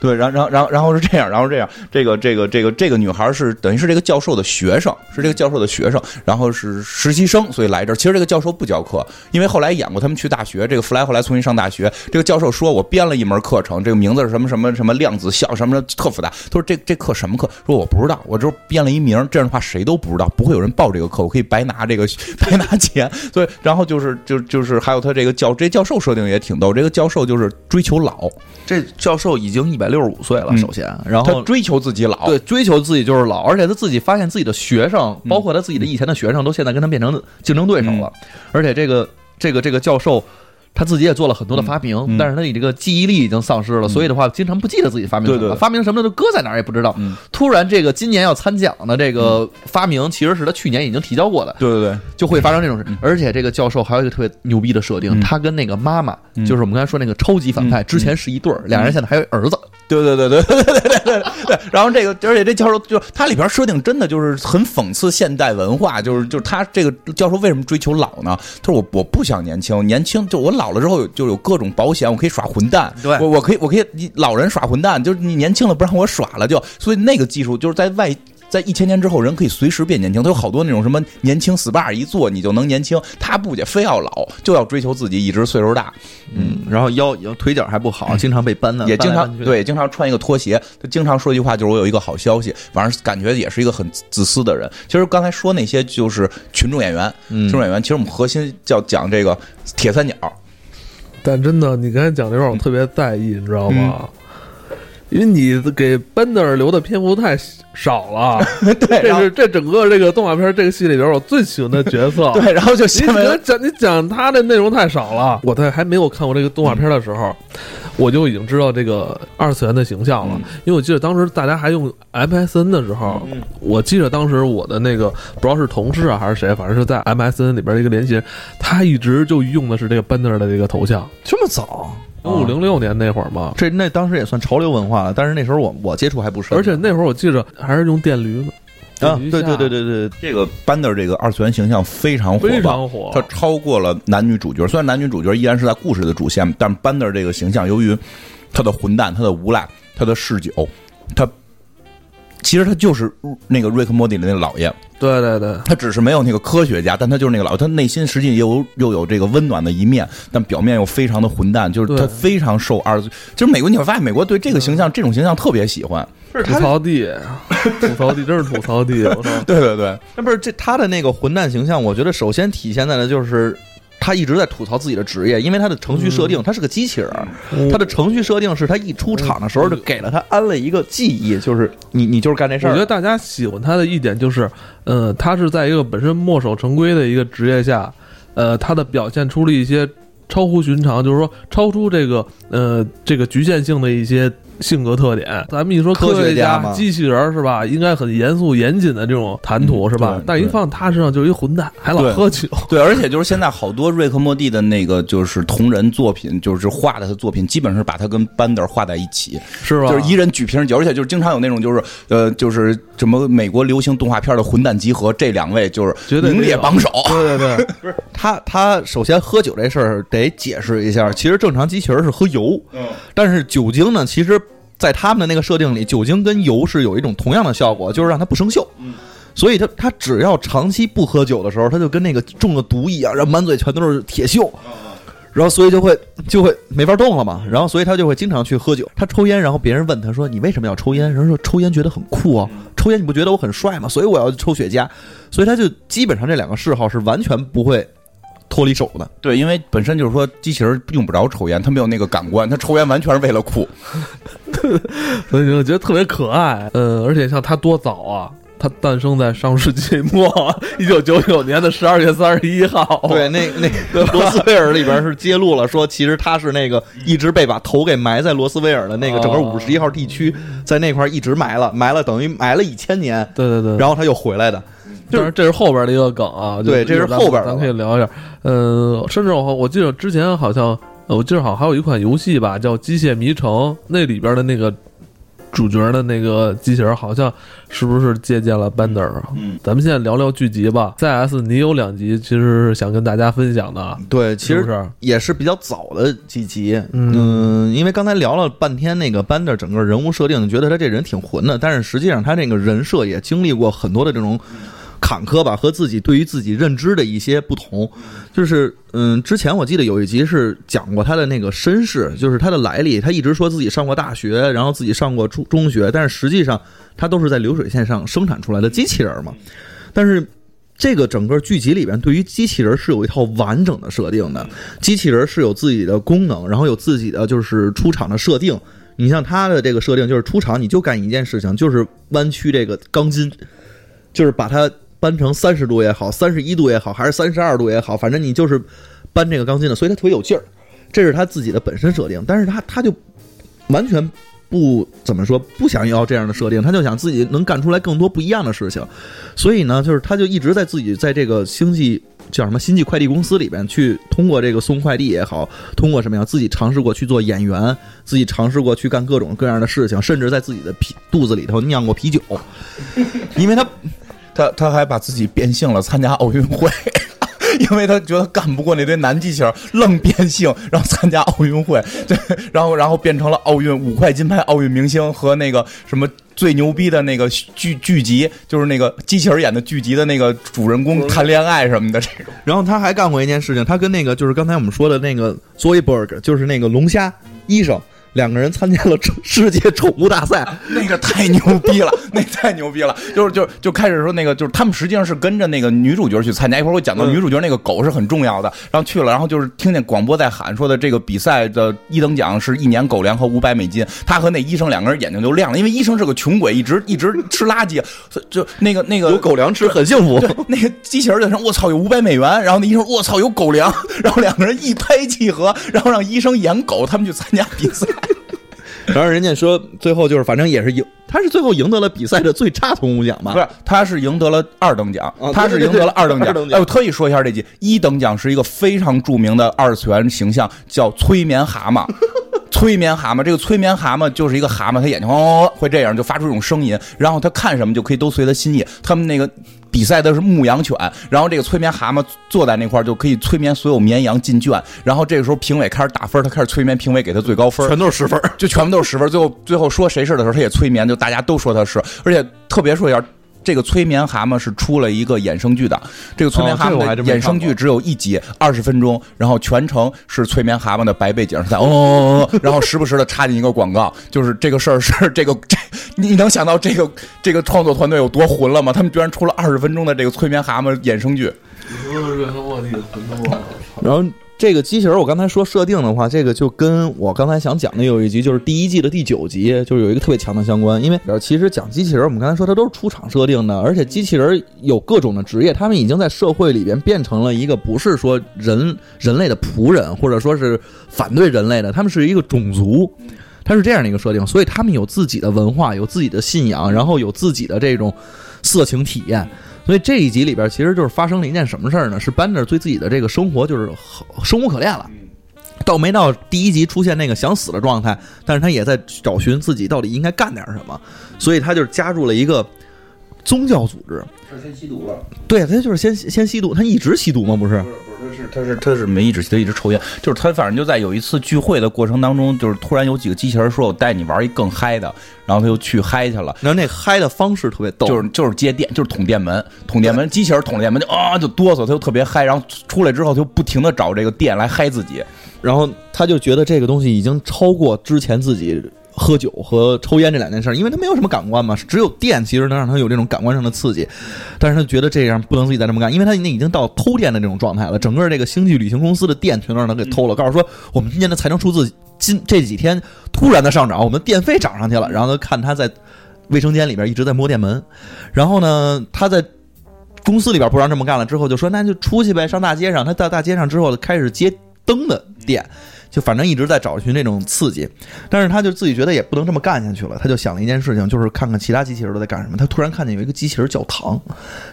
Speaker 2: 对，然然然然后是这样，然后这样，这个这个这个这个女孩是等于是这个教授的学生，是这个教授的学生，然后是实习生，所以来这儿。其实这个教授不教课，因为后来演过他们去大学，这个弗莱后来重新上大学，这个教授说我编了一门课程，这个名字是什么什么什么量子效什么的，特复杂。他说这这课什么课？说我不知道，我就编了一名，这样的话谁都不知道，不会有人报这个课，我可以白拿这个白拿钱。所以然后就是就就是还有他这个教这教授设定也挺逗，这个教授就是追求老，
Speaker 3: 这教授已经一百六十五岁了，
Speaker 2: 嗯。
Speaker 3: 首先，然后
Speaker 2: 他追求自己老，
Speaker 3: 对，追求自己就是老，而且他自己发现自己的学生，
Speaker 2: 嗯
Speaker 3: 包括他自己的以前的学生，都现在跟他变成竞争对手了。而且这个这个这个教授，他自己也做了很多的发明，
Speaker 2: 嗯。
Speaker 3: 但是他你这个记忆力已经丧失了，所以的话，经常不记得自己发明什么，发明什么的都搁在哪儿也不知道。
Speaker 2: 嗯。
Speaker 3: 突然，这个今年要参奖的这个发明，其实是他去年已经提交过的。
Speaker 2: 对对对，
Speaker 3: 就会发生这种事，而且这个教授还有一个特别牛逼的设定，
Speaker 2: 嗯。
Speaker 3: 他跟那个妈妈，
Speaker 2: 嗯。
Speaker 3: 就是我们刚才说那个超级反派，
Speaker 2: 嗯。
Speaker 3: 之前是一对儿，俩人现在还有儿子。
Speaker 2: 对对对对对对对对对。然后这个，而且这教授就他里边设定真的就是很讽刺现代文化，就是就是他这个教授为什么追求老呢？他说我我不想年轻，年轻就我老了之后就有各种保险，我可以耍混蛋，
Speaker 3: 对
Speaker 2: 我我可以我可以你老人耍混蛋，就是你年轻了不让我耍了就，所以那个技术就是在外。在一千年之后，人可以随时变年轻。他有好多那种什么年轻 SPA 一做你就能年轻，他不也非要老，就要追求自己一直岁数大。
Speaker 3: 嗯，然后腰腿脚还不好，经常被搬的，
Speaker 2: 也经常对，经常穿一个拖鞋。他经常说一句话，就是我有一个好消息。反正感觉也是一个很自私的人。其实刚才说那些就是群众演员，
Speaker 3: 嗯
Speaker 2: 群众演员。其实我们核心叫讲这个铁三角，
Speaker 1: 但真的，你刚才讲这段，我特别在意，你知道吗？
Speaker 2: 嗯
Speaker 1: 因为你给 Bender 留的篇幅太少了，*laughs*
Speaker 2: 对，
Speaker 1: 这是这整个这个动画片这个戏里边我最喜欢的角色。*laughs*
Speaker 2: 对，然后就
Speaker 1: 你讲你讲他的内容太少了。我在还没有看过这个动画片的时候，我就已经知道这个二次元的形象了。
Speaker 2: 嗯
Speaker 1: 因为我记得当时大家还用 MSN 的时候，
Speaker 2: 嗯
Speaker 1: 我记得当时我的那个不知道是同事啊还是谁，反正是在 MSN 里边的一个联系人，他一直就用的是这个 Bender 的这个头像。
Speaker 3: 这么早？
Speaker 1: 零五零六年那会儿嘛，
Speaker 3: 这那当时也算潮流文化了，但是那时候我我接触还不深，
Speaker 1: 而且那会儿我记着还是用电驴子。
Speaker 3: 啊，对对对对对，
Speaker 2: 这个班的这个二次元形象非常火
Speaker 1: 非。常火。
Speaker 2: 它超过了男女主角，虽然男女主角依然是在故事的主线，但班德这个形象，由于他的混蛋、他的无赖、他的嗜酒，他其实他就是那个瑞克莫蒂的那个老爷，
Speaker 1: 对对对，
Speaker 2: 他只是没有那个科学家，但他就是那个老，他内心实际又有又有这个温暖的一面，但表面又非常的混蛋，就是他非常受二次。就是美国，你会发现美国对这个形象、这种形象特别喜欢。
Speaker 1: 吐槽地，吐槽地，真是吐槽地！我操，*laughs*
Speaker 2: 对对对，
Speaker 3: 那不是这他的那个混蛋形象，我觉得首先体现在的就是。他一直在吐槽自己的职业，因为他的程序设定，他是个机器人他的程序设定是他一出场的时候就给了他安了一个记忆，就是你你就是干这事儿。
Speaker 1: 我觉得大家喜欢他的一点就是，呃，他是在一个本身墨守成规的一个职业下，呃，他的表现出了一些超乎寻常，就是说超出这个呃这个局限性的一些性格特点。咱们一说
Speaker 3: 科学
Speaker 1: 学
Speaker 3: 家嘛
Speaker 1: 机器人是吧，应该很严肃严谨的这种谈吐
Speaker 2: 嗯
Speaker 1: 是吧？但一放他身上就是一混蛋，还老喝酒。
Speaker 2: 对，而且就是现在好多瑞克莫蒂的那个就是同人作品，就是画的他作品，基本上是把他跟班德画在一起，
Speaker 1: 是吧？
Speaker 2: 就是一人举瓶酒，而且就是经常有那种就是呃就是什么美国流行动画片的混蛋集合，这两位就是
Speaker 1: 绝对
Speaker 2: 名列榜首。
Speaker 1: 对 *laughs* 对对，*laughs*
Speaker 3: 不是他，他首先喝酒这事儿得解释一下。其实正常机器人是喝油，
Speaker 2: 嗯，
Speaker 3: 但是酒精呢，其实，在他们的那个设定里，酒精跟油是有一种同样的效果，就是让它不生锈。
Speaker 2: 嗯，
Speaker 3: 所以他他只要长期不喝酒的时候，他就跟那个中了毒一样，然后满嘴全都是铁锈。然后，所以就会就会没法动了嘛。然后，所以他就会经常去喝酒。他抽烟，然后别人问他说：“你为什么要抽烟？”人说：“抽烟觉得很酷啊，抽烟你不觉得我很帅吗？所以我要抽雪茄。”所以他就基本上这两个嗜好是完全不会脱离手的。
Speaker 2: 对，因为本身就是说机器人用不着抽烟，他没有那个感官，他抽烟完全是为了酷。*laughs*
Speaker 1: 所以我觉得特别可爱。呃，而且像他多早啊，他诞生在上世纪末，一九九九年的十二月三十一号。
Speaker 3: 对，那那个罗斯威尔里边是揭露了说，其实他是那个一直被把头给埋在罗斯威尔的那个整个五十一号地区，在那块儿一直埋了，埋了等于埋了一千年，
Speaker 1: 对对对，
Speaker 3: 然后他又回来的。
Speaker 1: 当然这是后边的一个梗啊，
Speaker 3: 对这是后边的
Speaker 1: 咱可以聊一下。呃，甚至我我记得之前好像，呃我记得好像还有一款游戏吧，叫《机械迷城》，那里边的那个主角的那个机器人，好像是不是借鉴了 Bender？
Speaker 2: 嗯，
Speaker 1: 咱们现在聊聊剧集吧。CS 你有两集，其实是想跟大家分享的，
Speaker 3: 对，其实
Speaker 1: 是？
Speaker 3: 也是比较早的几集。
Speaker 1: 嗯
Speaker 3: 嗯，因为刚才聊了半天那个班的整个人物设定，觉得他这人挺混的，但是实际上他这个人设也经历过很多的这种坎坷吧，和自己对于自己认知的一些不同。就是嗯，之前我记得有一集是讲过他的那个身世，就是他的来历。他一直说自己上过大学，然后自己上过中中学，但是实际上他都是在流水线上生产出来的机器人嘛。但是这个整个剧集里边，对于机器人是有一套完整的设定的。机器人是有自己的功能，然后有自己的就是出场的设定。你像它的这个设定，就是出场你就干一件事情，就是弯曲这个钢筋，就是把它搬成三十度也好，三十一度也好，还是三十二度也好，反正你就是搬这个钢筋的，所以他特别有劲儿。这是他自己的本身设定，但是他他就完全不怎么说，不想要这样的设定，他就想自己能干出来更多不一样的事情。所以呢，就是他就一直在自己在这个星际叫什么星际快递公司里边去通过这个送快递也好，通过什么样，自己尝试过去做演员，自己尝试过去干各种各样的事情，甚至在自己的啤肚子里头酿过啤酒，因为他
Speaker 2: 他他还把自己变性了，参加奥运会。*laughs* 因为他觉得干不过那堆男机器人，愣变性，然后参加奥运会，*laughs* 对，然后然后变成了奥运五块金牌奥运明星和那个什么最牛逼的那个剧剧集，就是那个机器人演的剧集的那个主人公谈恋爱什么的这种。
Speaker 3: 然后他还干过一件事情，他跟那个就是刚才我们说的那个 Zoidberg，就是那个龙虾医生，两个人参加了世界宠物大赛。*laughs*
Speaker 2: 那个太牛逼了，*laughs* 那太牛逼了！就是就就开始说那个，就是他们实际上是跟着那个女主角去参加。一会儿我讲到
Speaker 3: 嗯
Speaker 2: 女主角那个狗是很重要的，然后去了，然后就是听见广播在喊说的这个比赛的一等奖是一年狗粮和五百美金。他和那医生两个人眼睛就亮了，因为医生是个穷鬼，一直一直吃垃圾，就那个那个
Speaker 3: 有狗粮吃很幸福。
Speaker 2: 那个机器人就说：“我操，有五百美元。”然后那医生：“我操，有狗粮。*laughs* ”然后两个人一拍即合，然后让医生演狗，他们去参加比赛。
Speaker 3: 然后人家说最后就是反正也是赢，他是最后赢得了比赛的最差铜鼓奖吧
Speaker 2: 不？是，他是赢得了二等奖
Speaker 3: 啊，
Speaker 2: 他是赢得了二等奖
Speaker 3: 对对对二等。奖
Speaker 2: 哎，我特意说一下这句，一等奖是一个非常著名的二次元形象，叫催眠蛤蟆。催眠蛤蟆，这个催眠蛤蟆就是一个蛤蟆，它眼睛哦会这样，就发出一种声音，然后它看什么就可以都随它心意。他们那个比赛的是牧羊犬，然后这个催眠蛤蟆坐在那块儿就可以催眠所有绵羊进圈，然后这个时候评委开始打分，他开始催眠评委给他最高分，
Speaker 3: 全都是十分。
Speaker 2: 就全部都是十分。最后最后说谁是的时候，他也催眠，就大家都说他是，而且特别说一下。这个催眠蛤蟆是出了一个衍生剧的，这个催眠蛤蟆的衍生剧只有一集，二十分钟，然后全程是催眠蛤蟆的白背景是在哦哦哦，*laughs* 然后时不时的插进一个广告，就是这个事儿是这个 *laughs* 这，你能想到这个这个创作团队有多混了吗？他们居然出了二十分钟的这个催眠蛤蟆衍生剧，
Speaker 3: 然后这个机器人，我刚才说设定的话，这个就跟我刚才想讲的有一集，就是第一季的第九集，就是有一个特别强的相关。因为其实讲机器人，我们刚才说它都是出厂设定的，而且机器人有各种的职业，他们已经在社会里边变成了一个不是说人人类的仆人，或者说是反对人类的，他们是一个种族。它是这样的一个设定，所以他们有自己的文化，有自己的信仰，然后有自己的这种色情体验。所以这一集里边其实就是发生了一件什么事儿呢？是班纳对自己的这个生活就是生无可恋了。到没到第一集出现那个想死的状态，但是他也在找寻自己到底应该干点什么，所以他就加入了一个宗教组织。
Speaker 2: 他先吸毒了。
Speaker 3: 对，他就是先先吸毒，他一直吸毒吗？不是？
Speaker 2: 不是，他是他是他是没一直他一直抽烟，就是他反正就在有一次聚会的过程当中，就是突然有几个机器人说：“我带你玩一更嗨的。”然后他就去嗨去了。
Speaker 3: 然后那嗨的方式特别逗，
Speaker 2: 就是就是接电，就是捅电门，捅电门，机器人捅电门就啊就哆嗦，他就特别嗨，然后出来之后就不停的找这个电来嗨自己。
Speaker 3: 然后他就觉得这个东西已经超过之前自己喝酒和抽烟这两件事，因为他没有什么感官嘛，只有电其实能让他有这种感官上的刺激，但是他觉得这样不能自己再这么干，因为他那已经到偷电的这种状态了，整个这个星际旅行公司的电全都让他给偷了，告诉说我们今年的财政数字今这几天突然的上涨，我们电费涨上去了，然后他看他在卫生间里边一直在摸电门，然后呢他在。公司里边不让这么干了，之后就说那就出去呗，上大街上。他到大街上之后开始接灯的店，就反正一直在找寻这种刺激，但是他就自己觉得也不能这么干下去了，他就想了一件事情，就是看看其他机器人都在干什么。他突然看见有一个机器人教堂，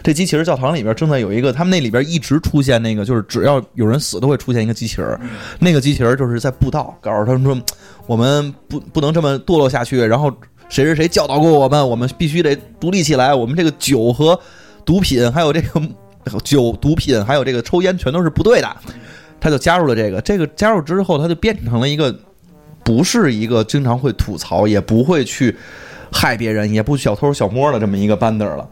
Speaker 3: 这机器人教堂里边正在有一个，他们那里边一直出现那个，就是只要有人死都会出现一个机器人，那个机器人就是在布道，告诉他们说我们不不能这么堕落下去，然后谁谁谁教导过我们，我们必须得独立起来，我们这个酒和毒品还有这个酒、毒品还有这个抽烟全都是不对的。他就加入了这个，这个加入之后，他就变成了一个不是一个经常会吐槽，也不会去害别人，也不小偷小摸的这么一个班德了。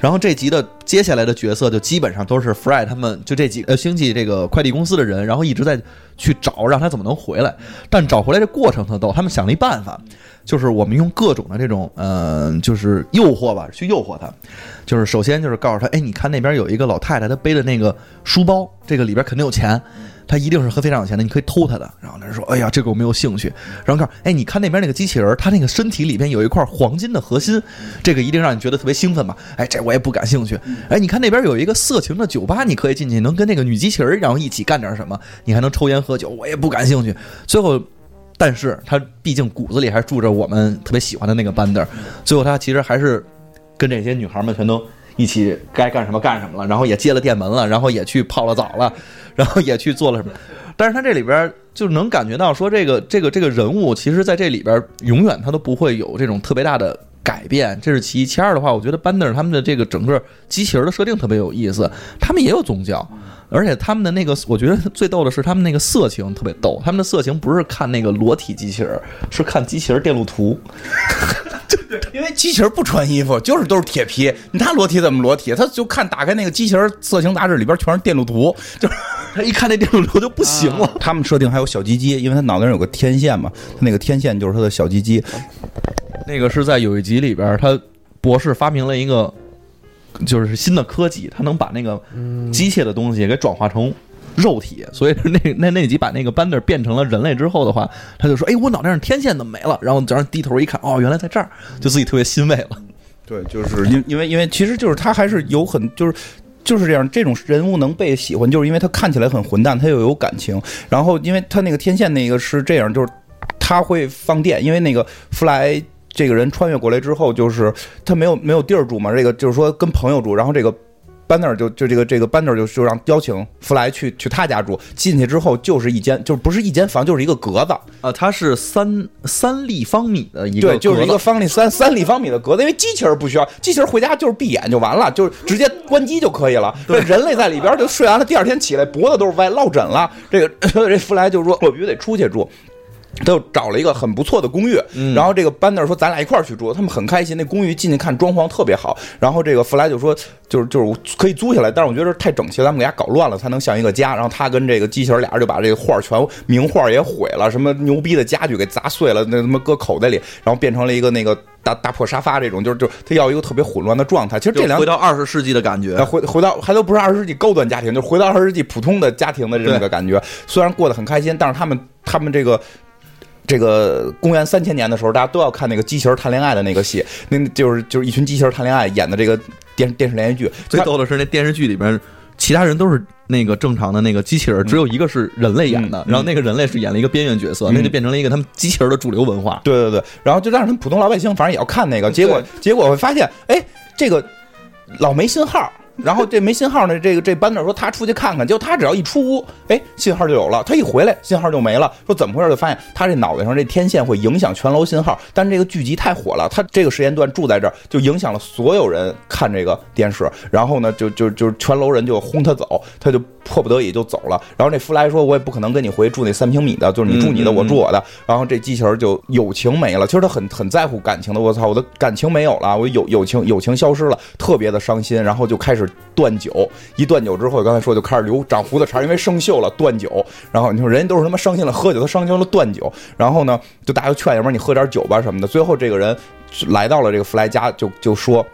Speaker 3: 然后这集的接下来的角色就基本上都是 Fry 他们就这几呃星际这个快递公司的人，然后一直在去找让他怎么能回来，但找回来这过程特逗，他们想了一办法，就是我们用各种的这种、呃就是诱惑吧，去诱惑他，就是首先就是告诉他，哎，你看那边有一个老太太，她背的那个书包，这个里边肯定有钱。她一定是和非常有钱的，你可以偷她的。然后那人说：“哎呀，这个我没有兴趣。”然后告诉：“哎，你看那边那个机器人，他那个身体里边有一块黄金的核心，这个一定让你觉得特别兴奋吧？”哎，这我也不感兴趣。哎，你看那边有一个色情的酒吧，你可以进去，能跟那个女机器人然后一起干点什么？你还能抽烟喝酒，我也不感兴趣。最后，但是他毕竟骨子里还住着我们特别喜欢的那个班德。最后，他其实还是跟这些女孩们全都。一起该干什么干什么了，然后也接了电门了，然后也去泡了澡了，然后也去做了什么。*laughs* 但是他这里边就能感觉到说，这个这个这个人物，其实在这里边永远他都不会有这种特别大的改变，这是其一。其二的话，我觉得班德他们的这个整个机器人的设定特别有意思，他们也有宗教。而且他们的那个，我觉得最逗的是他们那个色情特别逗。他们的色情不是看那个裸体机器人，是看机器人电路图。*laughs*
Speaker 2: 因为机器人不穿衣服，就是都是铁皮，他裸体怎么裸体？他就看打开那个机器人色情杂志里边全是电路图，就是
Speaker 3: 他一看那电路图就不行了。
Speaker 2: 他们设定还有小鸡鸡，因为他脑袋上有个天线嘛，他那个天线就是他的小鸡鸡。
Speaker 3: 那个是在有一集里边，他博士发明了一个就是新的科技，它能把那个机械的东西给转化成。肉体，所以那 *laughs* 那那集把那个班德变成了人类之后的话，他就说：“哎，我脑袋上天线怎么没了？”然后早上低头一看，哦，原来在这儿，就自己特别欣慰了。
Speaker 2: 对，就是因因为因为其实就是他还是有很就是就是这样，这种人物能被喜欢，就是因为他看起来很混蛋，他又有感情。然后因为他那个天线那个是这样，就是他会放电，因为那个弗莱这个人穿越过来之后，就是他没有没有地儿住嘛，这个就是说跟朋友住，然后这个。班纳就就这个这个班纳就就让邀请弗莱去去他家住，进去之后就是一间，就是不是一间房，就是一个格子，
Speaker 3: 啊，它是三三立方米的一个，
Speaker 2: 对，就是一个方立三三立方米的格子，因为机器人不需要，机器人回家就是闭眼就完了，就是直接关机就可以了。对，人类在里边就睡完了，第二天起来脖子都是歪，落枕了。这个 *laughs* 这弗莱就说，我必须得出去住。他就找了一个很不错的公寓，然后这个班纳说：“咱俩一块儿去住。”他们很开心。那公寓进去看装潢特别好。然后这个弗莱就说：“就是就是可以租下来，但是我觉得太整齐，咱们给家搞乱了才能像一个家。”然后他跟这个机器人俩人就把这个画全名画也毁了，什么牛逼的家具给砸碎了，那他妈搁口袋里，然后变成了一个那个大大破沙发这种，就是就他要一个特别混乱的状态。其实这两
Speaker 3: 回到二十世纪的感觉，
Speaker 2: 回回到还都不是二十世纪高端家庭，就回到二十世纪普通的家庭的这么个感觉。虽然过得很开心，但是他们他们这个。这个公元三千年的时候，大家都要看那个机器人谈恋爱的那个戏，那就是就是一群机器人谈恋爱演的这个电电视连续剧。
Speaker 3: 最逗的是那电视剧里边，其他人都是那个正常的那个机器人，只有一个是人类演的，然后那个人类是演了一个边缘角色，那就变成了一个他们机器人的主流文化。
Speaker 2: 对对对，然后就让他们普通老百姓反正也要看那个，结果结果会发现，哎，这个老没信号。然后这没信号呢，这个这班长说他出去看看，结果他只要一出屋，哎，信号就有了。他一回来，信号就没了。说怎么回事？就发现他这脑袋上这天线会影响全楼信号。但这个剧集太火了，他这个时间段住在这儿，就影响了所有人看这个电视。然后呢，就就就全楼人就轰他走，他就迫不得已就走了。然后那弗莱说：“我也不可能跟你回住那三平米的，就是你住你的，我住我的。”然后这机器人就友情没了。其实他很很在乎感情的。我操，我的感情没有了，我友友情友情消失了，特别的伤心。然后就开始断酒。一断酒之后，刚才说就开始留长胡子茬，因为生锈了，断酒。然后你说人家都是他妈伤心了喝酒，他伤心了断酒。然后呢，就大家劝，要不然你喝点酒吧什么的。最后这个人来到了这个弗莱家，就就说。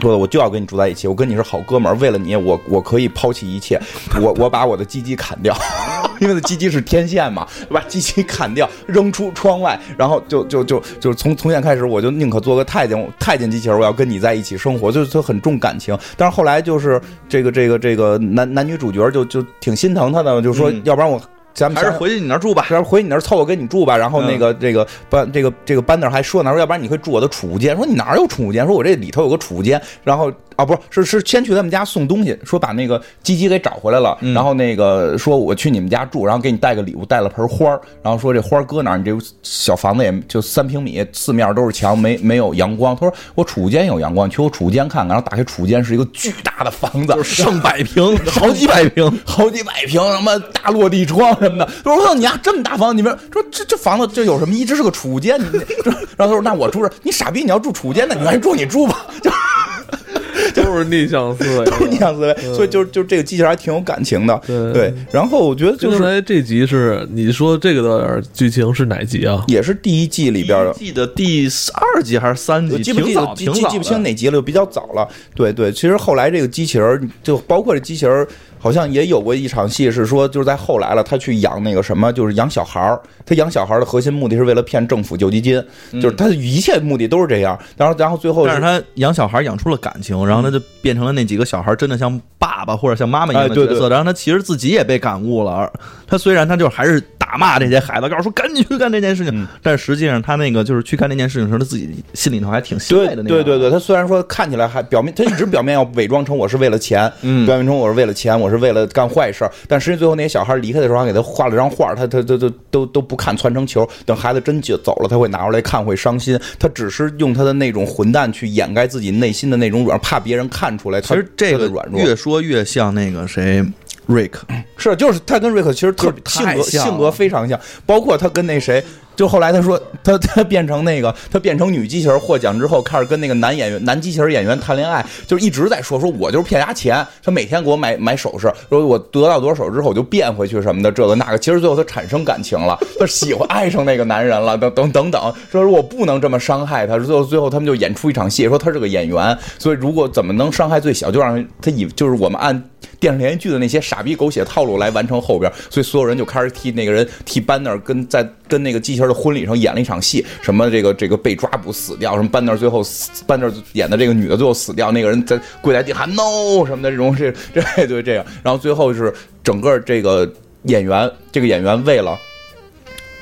Speaker 2: 说我就要跟你住在一起，我跟你是好哥们儿，为了你，我我可以抛弃一切，我我把我的鸡鸡砍掉，*laughs* 因为那鸡鸡是天线嘛，把鸡鸡砍掉扔出窗外，然后就就就就是从从现在开始，我就宁可做个太监太监机器人，我要跟你在一起生活，就是他很重感情。但是后来就是这个这个这个男男女主角就就挺心疼他的，就说要不然我。咱们
Speaker 3: 还是回去你那儿住吧，
Speaker 2: 还是回你那儿凑合跟你住吧。然后那个这个班这个这个班那儿还说呢，说要不然你可以住我的储物间。说你哪有储物间？说我这里头有个储物间。然后啊，不是是是先去他们家送东西，说把那个鸡鸡给找回来了。然后那个说我去你们家住，然后给你带个礼物，带了盆花儿。然后说这花儿搁哪儿？你这小房子也就三平米，四面都是墙，没没有阳光。他说我储物间有阳光，去我储物间看看。然后打开储物间是一个巨大的房子，
Speaker 3: 上百平，*laughs* 好几百平，
Speaker 2: 好几百平，什么大落地窗 *laughs* 什么的。我说你。呀，这么大房子，你们说这这房子这有什么？一直是个储物间，你然后他说：“那我住这，你傻逼，你要住储物间，那你愿意住你住吧。”就 *laughs* *laughs*
Speaker 1: 都是逆向思维，
Speaker 2: 都是逆向思维，所以就就这个机器人还挺有感情的。对，然后我觉得就是
Speaker 1: 这集是你说这个的剧情是哪集啊？
Speaker 2: 也是第一季里边的，
Speaker 3: 记得第二集还是三集？
Speaker 2: 记不记得？记记不清哪集了，就比较早了。对对，其实后来这个机器人，就包括这机器人。好像也有过一场戏，是说就是在后来了，他去养那个什么，就是养小孩儿。他养小孩儿的核心目的是为了骗政府救济金，就是他的一切目的都是这样。然后，然后最后，
Speaker 3: 但是他养小孩养出了感情，然后他就变成了那几个小孩真的像爸爸或者像妈妈一样的角色。然后他其实自己也被感悟了。他虽然他就还是打骂这些孩子，告诉说赶紧去干这件事情，但实际上他那个就是去干这件事情的时候，他自己心里头还挺欣慰的那。
Speaker 2: 对对对，他虽然说看起来还表面，他一直表面要伪装成我是为了钱，表面成我是为了钱，我是为了。干坏事，但实际最后那些小孩离开的时候，还给他画了张画，他他他都都都不看，窜成球。等孩子真就走了，他会拿出来看，会伤心。他只是用他的那种混蛋去掩盖自己内心的那种软，怕别人看出来。
Speaker 3: 其实这个
Speaker 2: 软弱
Speaker 3: 越说越像那个谁，瑞克
Speaker 2: 是，就是他跟瑞克其实特性格性格非常像，包括他跟那谁。就后来他说他他变成那个他变成女机器人获奖之后开始跟那个男演员男机器人演员谈恋爱，就是一直在说说我就是骗他钱，他每天给我买买首饰，说我得到多少首饰之后我就变回去什么的这个那个，其实最后他产生感情了，他喜欢爱上那个男人了，等等等等，说我不能这么伤害他，最后最后他们就演出一场戏，说他是个演员，所以如果怎么能伤害最小，就让他以就是我们按。电视连续剧的那些傻逼狗血套路来完成后边，所以所有人就开始替那个人替班纳跟在跟那个机器人的婚礼上演了一场戏，什么这个这个被抓捕死掉，什么班纳最后班纳演的这个女的最后死掉，那个人在跪在地喊 no 什么的这种这这对这样，然后最后是整个这个演员这个演员为了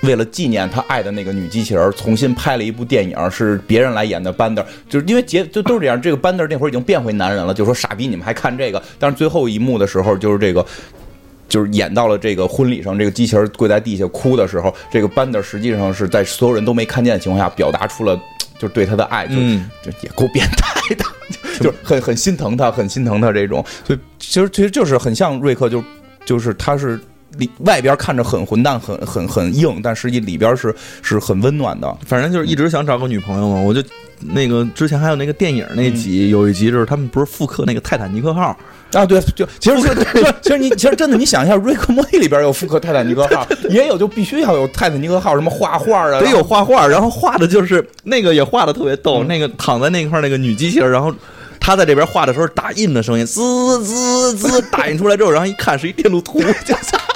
Speaker 2: 为了纪念他爱的那个女机器人，重新拍了一部电影，是别人来演的班德，就是因为结就都是这样。这个班德那会儿已经变回男人了，就说傻逼，你们还看这个？但是最后一幕的时候，就是这个。就是演到了这个婚礼上，这个机器人跪在地下哭的时候，这个班德实际上是在所有人都没看见的情况下，表达出了 *tsk* 就是对他的爱，就
Speaker 3: 嗯
Speaker 2: 就也够变态的，*laughs* 就是很很心疼他，很心疼他这种。所以其实其实就是很像瑞克，就就是他是里外边看着很混蛋，很很很硬，但实际里边是是很温暖的。
Speaker 3: 反正就是一直想找个女朋友嘛，我就那个之前还有那个电影那集，有一集就是他们不是复刻那个泰坦尼克号，
Speaker 2: 啊，对，就其实就 *laughs* 其实你其实真的，你想一下，《瑞克莫蒂》里边有复刻泰坦尼克号，*laughs* 也有就必须要有泰坦尼克号什么画画啊，
Speaker 3: 得有画画，然后画的就是那个也画的特别逗，那个躺在那块那个女机器人，然后。她在这边画的时候，打印的声音滋滋滋打印出来之后，然后一看是一电路图，就 *laughs*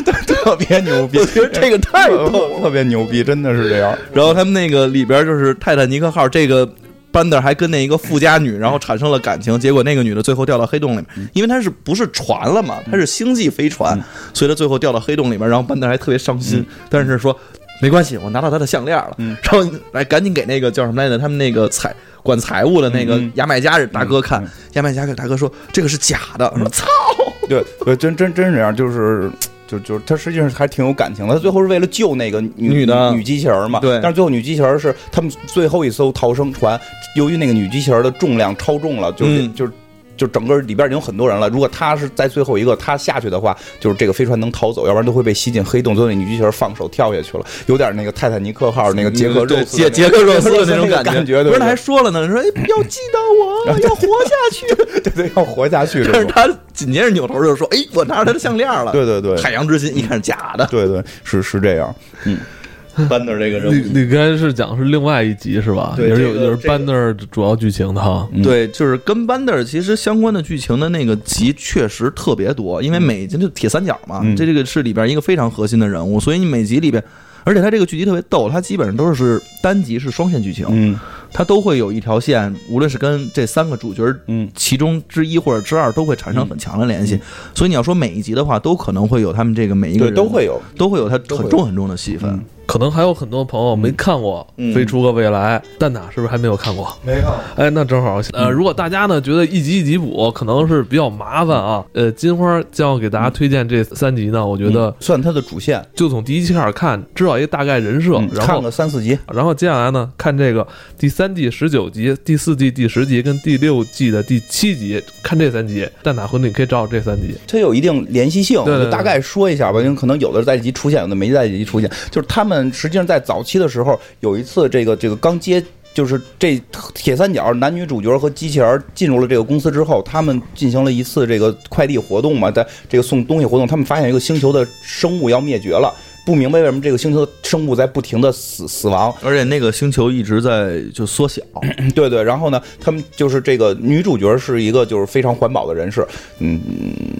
Speaker 3: *laughs*
Speaker 2: 特别牛逼。
Speaker 3: 我觉得这个太逗了。
Speaker 2: 特别牛逼，真的是这样。
Speaker 3: 然后他们那个里边就是泰坦尼克号这个。班德还跟那一个富家女，然后产生了感情，结果那个女的最后掉到黑洞里面，因为她是不是船了嘛？她是星际飞船，所以她最后掉到黑洞里面，然后班德还特别伤心，但是说没关系，我拿到她的项链了，
Speaker 2: 嗯
Speaker 3: 然后来赶紧给那个叫什么来着？他们那个财管财务的那个
Speaker 2: 嗯
Speaker 3: 牙买加人大哥看，牙买加大哥说这个是假的，说操，
Speaker 2: 对对，真真真是这样，就是。就就是他实际上还挺有感情的，他最后是为了救那个女
Speaker 3: 女的
Speaker 2: 女机器人嘛。
Speaker 3: 对
Speaker 2: 但是最后女机器人是他们最后一艘逃生船，由于那个女机器人的重量超重了，就是、
Speaker 3: 嗯
Speaker 2: 就是。就整个里边已经有很多人了，如果他是在最后一个他下去的话，就是这个飞船能逃走，要不然都会被吸进黑洞。最后那女机器人放手跳下去了，有点那个泰坦尼克号那个杰克肉
Speaker 3: 对
Speaker 2: 丝的那
Speaker 3: 杰杰克肉丝的那种
Speaker 2: 那个感
Speaker 3: 觉，
Speaker 2: 对
Speaker 3: 不是他还说了呢，说哎要记得我，要活下去。*laughs*
Speaker 2: 对对要活下去。
Speaker 3: 但是他紧接着扭头就说：“哎，我拿着他的项链了。”
Speaker 2: 对对对
Speaker 3: 海洋之心一看是假的。
Speaker 2: 对对是是这样，嗯，*laughs*
Speaker 3: 班那这个人
Speaker 1: 你你刚才是讲是另外一集是吧？
Speaker 3: 对
Speaker 1: 也是有
Speaker 3: 这个这个
Speaker 1: 也是班那主要剧情的哈。
Speaker 2: 嗯
Speaker 3: 对，就是跟班德尔其实相关的剧情的那个集确实特别多，因为每集就铁三角嘛，
Speaker 2: 嗯
Speaker 3: 这这个是里边一个非常核心的人物，所以你每集里边，而且它这个剧集特别逗，它基本上都是单集是双线剧情，
Speaker 2: 嗯
Speaker 3: 它都会有一条线，无论是跟这三个主角
Speaker 2: 嗯。
Speaker 3: 其中之一或者之二，都会产生很强的联系。所以你要说每一集的话，都可能会有他们这个每一个
Speaker 2: 对
Speaker 3: 人
Speaker 2: 都会有，
Speaker 3: 都会有他
Speaker 2: 都会有。
Speaker 3: 很重很重的戏份。
Speaker 2: 嗯。
Speaker 1: 可能还有很多朋友没看过
Speaker 3: 嗯《
Speaker 1: 飞出个未来》，蛋挞是不是还没有看过？
Speaker 2: 没看。
Speaker 1: 哎，那正好，呃，如果大家呢觉得一集一集补可能是比较麻烦啊，呃，金花将要给大家推荐这三集呢，我觉得
Speaker 2: 算它的主线，
Speaker 1: 就从第一期开始看，知道一个大概人设，
Speaker 2: 嗯
Speaker 1: 然后
Speaker 2: 看个三四集，
Speaker 1: 然后接下来呢，看这个第三季十九集、第四季第十集跟第六季的第七集，看这三集。蛋挞婚礼可以找找这三集。
Speaker 2: 它有一定联系性，
Speaker 1: 对对对
Speaker 2: 我就大概说一下吧，因为可能有的在这集出现，有的没在这集出现。就是他们实际上在早期的时候，有一次这个这个刚接。就是这铁三角男女主角和机器人进入了这个公司之后，他们进行了一次这个快递活动嘛，在这个送东西活动，他们发现一个星球的生物要灭绝了，不明白为什么这个星球的生物在不停的死死亡，
Speaker 3: 而且那个星球一直在就缩小，*clears throat*
Speaker 2: 对对，然后呢，他们就是这个女主角是一个就是非常环保的人士，嗯，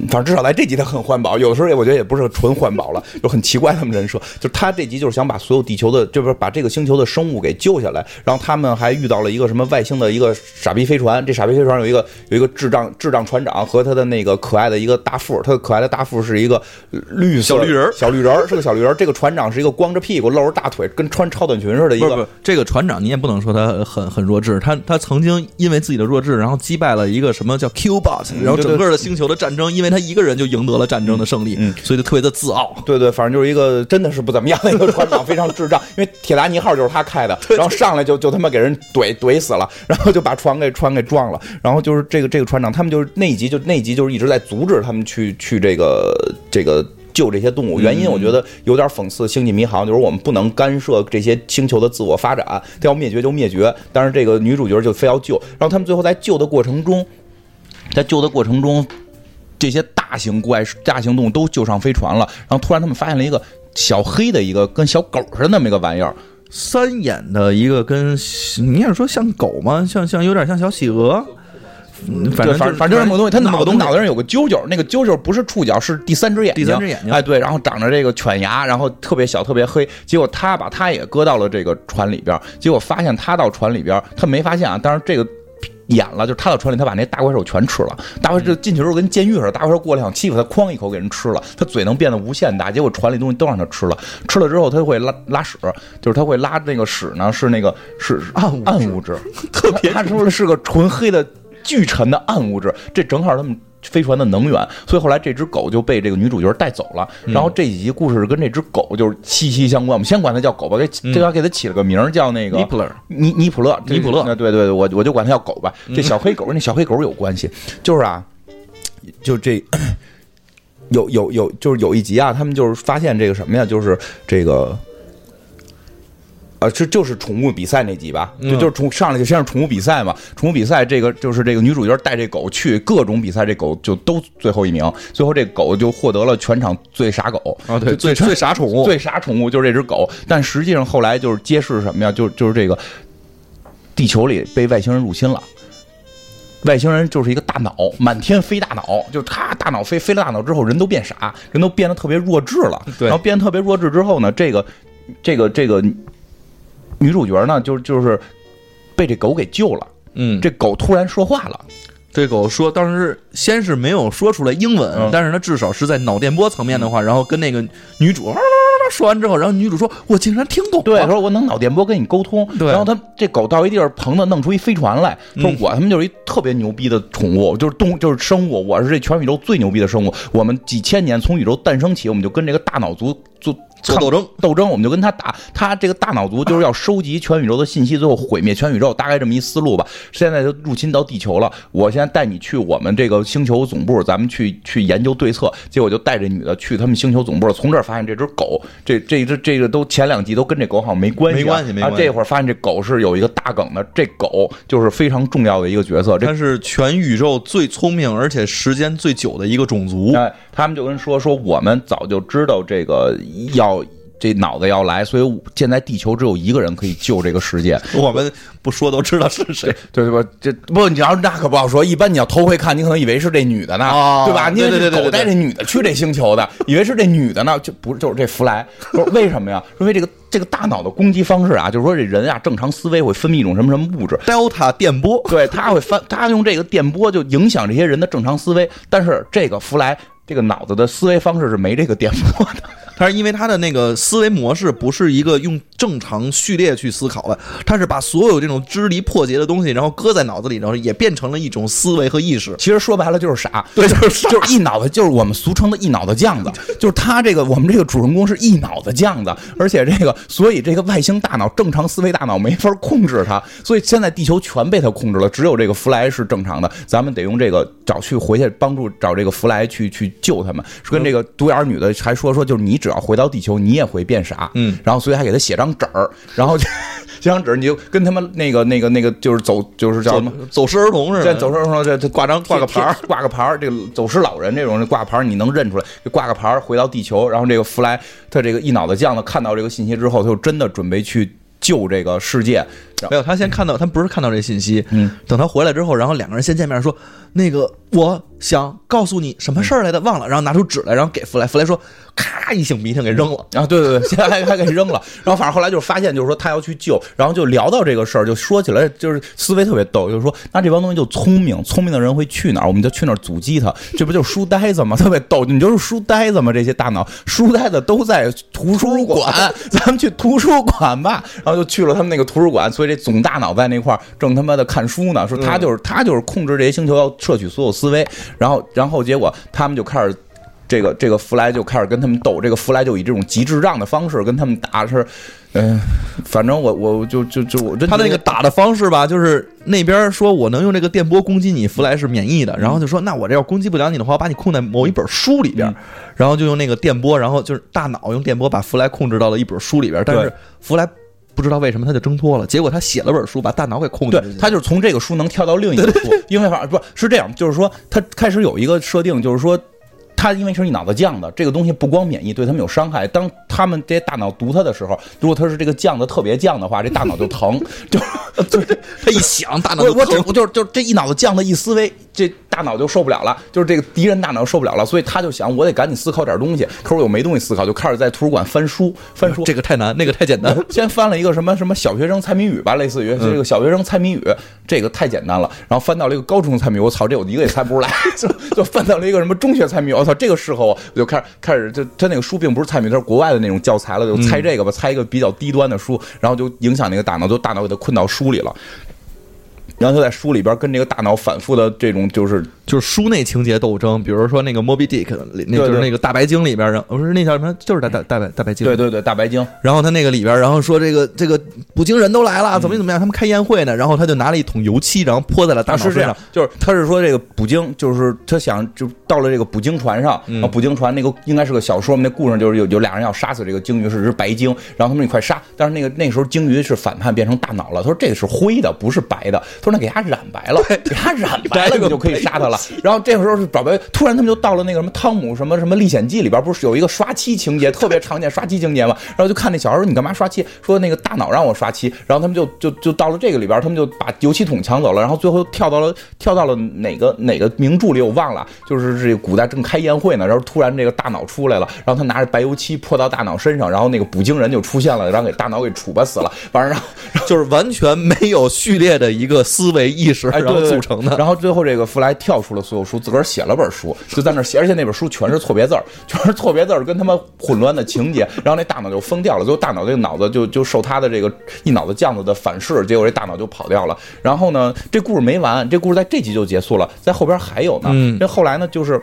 Speaker 2: 反正至少在这集她很环保，有的时候也我觉得也不是纯环保了，就很奇怪他们人设，就她这集就是想把所有地球的，就是把这个星球的生物给救下来，然后他们还遇到了一个什么外星的一个傻逼飞船，这傻逼飞船有一个有一个智障智障船长和他的那个可爱的一个大副，他的可爱的大副是一个绿色
Speaker 3: 小绿人儿。
Speaker 2: 小绿人儿是个小绿人儿，这个船长是一个光着屁股露着大腿跟穿超短裙似的一个
Speaker 3: 不不，这个船长你也不能说他很很弱智，他他曾经因为自己的弱智，然后击败了一个什么叫 Q bot，然后整个的星球的战争，因为他一个人就赢得了战争的胜利，
Speaker 2: 嗯
Speaker 3: 所以就特别的自傲。
Speaker 2: 对对，反正就是一个真的是不怎么样的一个船长，非常智障。因为铁达尼号就是他开的，然后上来就就他妈给人怼怼死了，然后就把船给船给撞了。然后就是这个这个船长，他们就是那一集就那一集就是一直在阻止他们去去这个这个。救这些动物，原因我觉得有点讽刺《星际迷航》，就是我们不能干涉这些星球的自我发展，它要灭绝就灭绝。但是这个女主角就非要救，然后他们最后在救的过程中，在救的过程中，这些大型怪、大型动物都救上飞船了，然后突然他们发现了一个小黑的一个跟小狗似的那么一个玩意儿，
Speaker 3: 三眼的一个跟你也说像狗吗？像像有点像小企鹅，嗯反正
Speaker 2: 反
Speaker 3: 就是
Speaker 2: 反正就是那么个东西，他脑脑袋上有个揪揪，那个揪揪不是触角，是第三只眼睛，
Speaker 3: 第三只眼睛
Speaker 2: 哎对，然后长着这个犬牙，然后特别小，特别黑。结果他把他也搁到了这个船里边，结果发现他到船里边，他没发现啊，当然这个。演了，就是他到船里，他把那大怪兽全吃了。大怪兽进去时候跟监狱似的，大怪兽过来想欺负他，哐一口给人吃了。他嘴能变得无限大，结果船里东西都让他吃了。吃了之后他会拉拉屎，就是他会拉那个屎呢，是那个是
Speaker 3: 暗物
Speaker 2: 暗物质，*laughs*
Speaker 3: 特别
Speaker 2: 他说的是个纯黑的巨沉的暗物质，这正好他们。飞船的能源，所以后来这只狗就被这个女主角带走了。然后这几集故事跟这只狗就是息息相关。我们先管它叫狗吧，给这边给它起了个名儿叫那个
Speaker 3: 尼普勒，
Speaker 2: 尼尼普勒，
Speaker 3: 尼普勒
Speaker 2: 那对对对，我我就管它叫狗吧。这小黑狗跟那小黑狗有关系，就是啊，就这 *coughs* 有有有，就是有一集啊，他们就是发现这个什么呀，就是这个。呃，这就是宠物比赛那集吧？就就是宠上来就先是宠物比赛嘛。宠物比赛这个就是这个女主角带这狗去各种比赛，这狗就都最后一名。最后这狗就获得了全场最傻狗
Speaker 3: 啊！对，最最傻宠物，
Speaker 2: 最傻宠物就是这只狗。但实际上后来就是揭示什么呀？就就是这个地球里被外星人入侵了。外星人就是一个大脑，满天飞大脑，就是他大脑飞飞了大脑之后，人都变傻，人都变得特别弱智了。
Speaker 3: 对，
Speaker 2: 然后变得特别弱智之后呢，这个这个这个。女主角呢，就就是被这狗给救了。
Speaker 3: 嗯，
Speaker 2: 这狗突然说话了。
Speaker 3: 这狗说，当时先是没有说出来英文，但是它至少是在脑电波层面的话，然后跟那个女主说完之后，然后女主说：“我竟然听懂。”
Speaker 2: 对，说我能脑电波跟你沟通。
Speaker 3: 对，
Speaker 2: 然后他这狗到一地儿，棚子弄出一飞船来，说：“我他妈就是一特别牛逼的宠物，就是动就是生物，我是这全宇宙最牛逼的生物。我们几千年从宇宙诞生起，我们就跟这个大脑族做。”
Speaker 3: 做斗争，
Speaker 2: 斗争，我们就跟他打。他这个大脑族就是要收集全宇宙的信息，最后毁灭全宇宙，大概这么一思路吧。现在就入侵到地球了，我现在带你去我们这个星球总部，咱们去去研究对策。结果就带着女的去他们星球总部，从这儿发现这只狗，这这只这个都前两集都跟这狗好像没关系，
Speaker 3: 没关系，没关
Speaker 2: 系。这会儿发现这狗是有一个大梗的，这狗就是非常重要的一个角色，
Speaker 3: 这是全宇宙最聪明而且时间最久的一个种族。
Speaker 2: 哎，他们就跟说说，我们早就知道这个要。这脑子要来，所以现在地球只有一个人可以救这个世界。*laughs*
Speaker 3: 我们不说都知道是谁，
Speaker 2: 对对吧？这不，你要那可不好说。一般你要头回看，你可能以为是这女的呢，对吧？因为这狗带这女的去这星球的，*laughs* 以为是这女的呢，就不就是这弗莱？说为什么呀？因为这个这个大脑的攻击方式啊，就是说这人啊正常思维会分泌一种什么什么物质
Speaker 3: ，delta 电波，*laughs*
Speaker 2: 对，他会翻，他用这个电波就影响这些人的正常思维。但是这个弗莱这个脑子的思维方式是没这个电波的。
Speaker 3: 他是因为他的那个思维模式不是一个用正常序列去思考的，他是把所有这种支离破结的东西，然后搁在脑子里，然后也变成了一种思维和意识。
Speaker 2: 其实说白了就是傻，*laughs*
Speaker 3: 对，就是
Speaker 2: 就是一脑子，就是我们俗称的一脑子酱子。*laughs* 就是他这个，我们这个主人公是一脑子酱子，而且这个，所以这个外星大脑正常思维大脑没法控制他，所以现在地球全被他控制了，只有这个弗莱是正常的。咱们得用这个找去回去帮助找这个弗莱去去救他们。跟这个独眼女的还说说，就是你只要回到地球，你也会变傻。
Speaker 3: 嗯，
Speaker 2: 然后所以还给他写张纸儿，然后 *laughs* 写张纸，你就跟他们那个那个那个就是走就是叫什么
Speaker 3: 走失儿童似
Speaker 2: 的，走失儿童这这
Speaker 3: 挂张挂个牌儿，
Speaker 2: 挂个牌儿，这个走失老人这种挂牌儿你能认出来，挂个牌儿回到地球，然后这个弗莱他这个一脑子酱子看到这个信息之后，他就真的准备去救这个世界。
Speaker 3: 没有，他先看到，他不是看到这信息，
Speaker 2: 嗯，
Speaker 3: 等他回来之后，然后两个人先见面说，那个我想告诉你什么事儿来的，忘了，然后拿出纸来，然后给弗莱，弗莱说，咔一擤鼻涕给扔了，
Speaker 2: 啊，对对对，现在还还给扔了，然后反正后来就是发现，就是说他要去救，然后就聊到这个事儿，就说起来就是思维特别逗，就是说那这帮东西就聪明，聪明的人会去哪儿，我们就去那儿阻击他，这不就是书呆子吗？特别逗，你就是书呆子吗？这些大脑书呆子都在图书馆，咱们去图书馆吧，然后就去了他们那个图书馆，所以。这总大脑在那块儿正他妈的看书呢，说他就是他就是控制这些星球要摄取所有思维，然后然后结果他们就开始这个这个弗莱就开始跟他们斗，这个弗莱就以这种极智障的方式跟他们打，是嗯，反正我我就就就我
Speaker 3: 他那个打的方式吧，就是那边说我能用这个电波攻击你，弗莱是免疫的，然后就说那我这要攻击不了你的话，我把你控在某一本书里边，然后就用那个电波，然后就是大脑用电波把弗莱控制到了一本书里边，但是弗莱。不知道为什么他就挣脱了，结果他写了本书，把大脑给控制。
Speaker 2: 对他就是从这个书能跳到另一个书，因为反正不是这样，就是说他开始有一个设定，就是说他因为是一脑子犟的，这个东西不光免疫，对他们有伤害。当他们这些大脑毒他的时候，如果他是这个犟的特别犟的话，这大脑就疼，*laughs* 就
Speaker 3: 他一想大脑
Speaker 2: 我我只
Speaker 3: 就疼
Speaker 2: 我就是就这一脑子犟的一思维，这大脑就受不了了，就是这个敌人大脑受不了了，所以他就想我得赶紧思考点东西。可是我又没东西思考，就开始在图书馆翻书翻书。
Speaker 3: 这个太难，那个太简单。
Speaker 2: 先翻了一个什么什么小学生猜谜语吧，类似于这个小学生猜谜语，这个太简单了。然后翻到了一个高中猜谜，我操，这我一个也猜不出来。就就翻到了一个什么中学猜谜，我操，这个适合我，我就开始开始就他那个书并不是蔡明，他是国外的那种教材了，就猜这个吧，猜一个比较低端的书，然后就影响那个大脑，就大脑给他困到书里了。然后他在书里边跟这个大脑反复的这种就是
Speaker 3: 就是书内情节斗争，比如说那个 Moby Dick，里那就是那个大白鲸里边，然后不是那叫什么，就是大大大白大白鲸。
Speaker 2: 对对对大白鲸，
Speaker 3: 然后他那个里边，然后说这个这个捕鲸人都来了，怎么怎么样，他们开宴会呢，然后他就拿了一桶油漆，然后泼在了大
Speaker 2: 啊，是这样
Speaker 3: 脑身上。，
Speaker 2: 就是他是说这个捕鲸，就是他想就到了这个捕鲸船上，
Speaker 3: 嗯。
Speaker 2: 然后捕鲸船那个应该是个小说嘛，那故事就是有有俩人要杀死这个鲸鱼，是只白鲸，然后他们说你快杀，但是那个那时候鲸鱼是反叛变成大脑了，他说这个是灰的，不是白的，他说那给他染白了，给他染白了，*laughs* 你就可以杀他了。然后这个时候是找白，突然他们就到了那个什么汤姆什么什么历险记里边，不是有一个刷漆情节，特别常见刷漆情节嘛，然后就看那小孩说你干嘛刷漆？说那个大脑让我刷漆，然后他们就就就到了这个里边，他们就把油漆桶抢走了，然后最后跳到了跳到了哪个哪个名著里我忘了，就是这个古代正开宴会呢，然后突然这个大脑出来了，然后他拿着白油漆泼到大脑身上，然后那个捕鲸人就出现了，然后给大脑给处吧死了，完了然后
Speaker 3: 就是完全没有序列的一个思维意识，
Speaker 2: 哎，
Speaker 3: 然后组成的。
Speaker 2: 然后最后这个弗莱跳出了所有书，自个儿写了本书，就在那写，而且那本书全是错别字儿，*laughs* 全是错别字儿跟他妈混乱的情节，然后那大脑就疯掉了，最后大脑这个脑子就就受他的这个一脑子酱子的反噬，结果这大脑就跑掉了。然后呢，这故事没完，这故事在这集就结束了，在后边还有呢。
Speaker 3: 嗯
Speaker 2: 这后来呢，就是。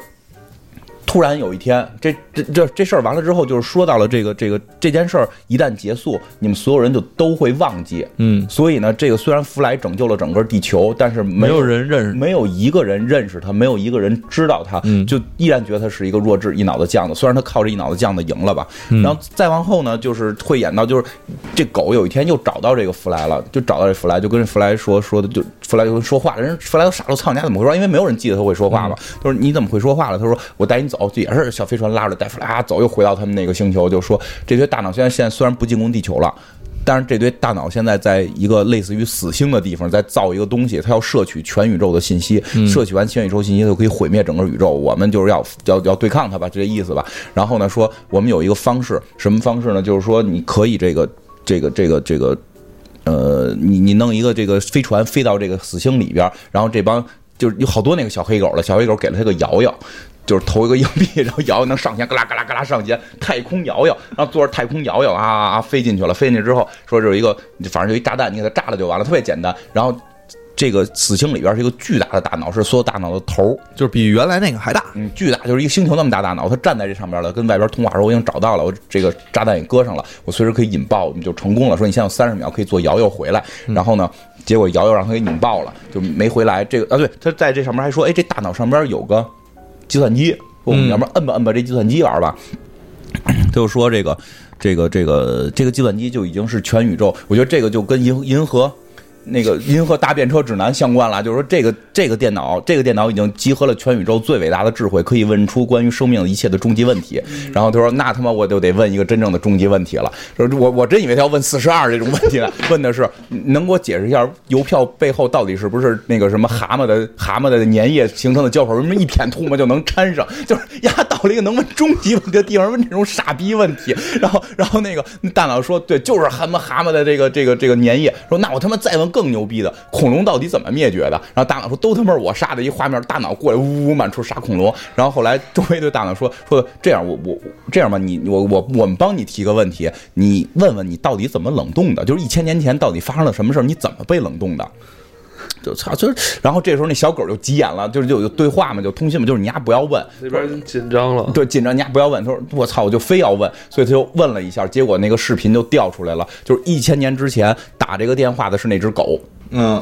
Speaker 2: 突然有一天，这这这这事儿完了之后，就是说到了这个这个这件事儿一旦结束，你们所有人就都会忘记。
Speaker 3: 嗯，
Speaker 2: 所以呢，这个虽然弗莱拯救了整个地球，但是没
Speaker 3: 没有人认识。
Speaker 2: 没有一个人认识他，没有一个人知道他，
Speaker 3: 嗯
Speaker 2: 就依然觉得他是一个弱智一脑子犟子。虽然他靠这一脑子犟子赢了吧，
Speaker 3: 嗯
Speaker 2: 然后再往后呢，就是会演到就是这狗有一天又找到这个弗莱了，就找到这弗莱，就跟弗莱说说的，就弗莱就跟说话了，人弗莱都傻了，操你家怎么会说？因为没有人记得他会说话嘛。他说你怎么会说话了？他说我带你走，就也是小飞船拉着带弗莱啊走，又回到他们那个星球，就说这堆大脑现在现在虽然不进攻地球了。但是这堆大脑现在在一个类似于死星的地方，在造一个东西，它要摄取全宇宙的信息，摄取完全宇宙信息，就可以毁灭整个宇宙。我们就是要要要对抗它吧，就这意思吧。然后呢，说我们有一个方式，什么方式呢？就是说你可以这个这个这个这个，呃，你你弄一个这个飞船飞到这个死星里边，然后这帮就是有好多那个小黑狗了，小黑狗给了他个摇摇。就是投一个硬币，然后摇摇能上前，嘎啦嘎啦嘎啦上前，太空摇摇，然后坐着太空摇摇啊啊啊飞进去了，飞进去之后说这有一个，反正就一炸弹，你给它炸了就完了，特别简单。然后这个死星里边是一个巨大的大脑，是所有大脑的头，
Speaker 3: 就是比原来那个还大。
Speaker 2: 嗯，巨大，就是一个星球那么大大脑，它站在这上边了，跟外边通话说我已经找到了，我这个炸弹也搁上了，我随时可以引爆，我们就成功了。说你现在有三十秒可以做瑶瑶回来，然后呢，结果瑶瑶让他给引爆了，就没回来。这个啊，对，他在这上面还说，哎，这大脑上边有个计算机，我们
Speaker 3: 嗯
Speaker 2: 要不然摁吧摁吧这计算机玩吧。他 *laughs* 就说这个这个这个这个计算机就已经是全宇宙，我觉得这个就跟银银河。那个《银河大便车指南》相关了，就是说这个这个电脑，这个电脑已经集合了全宇宙最伟大的智慧，可以问出关于生命的一切的终极问题。然后他说：“那他妈我就得问一个真正的终极问题了。”说我我真以为他要问四十二这种问题呢，问的是能给我解释一下邮票背后到底是不是那个什么蛤蟆的蛤蟆的粘液形成的胶水？为什么一舔吐沫就能粘上？就是呀，到了一个能问终极问题的地方，问这种傻逼问题。然后然后那个大脑说：“对，就是蛤蟆蛤蟆的这个这个这个粘液。”说那我他妈再问更更牛逼的，恐龙到底怎么灭绝的？然后大脑说都他妈我杀的，一画面，大脑过来呜呜满处杀恐龙。然后后来周围对大脑说说这样我我这样吧，你我我我们帮你提个问题，你问问你到底怎么冷冻的？就是一千年前到底发生了什么事儿？你怎么被冷冻的？就操，就是，然后这时候那小狗就急眼了，就是就有对话嘛，就通信嘛，就是你丫不要问，
Speaker 1: 那边紧张了，
Speaker 2: 对，紧张，你丫不要问。他说：“我操，我就非要问。”所以他就问了一下，结果那个视频就调出来了，就是一千年之前打这个电话的是那只狗，
Speaker 3: 嗯，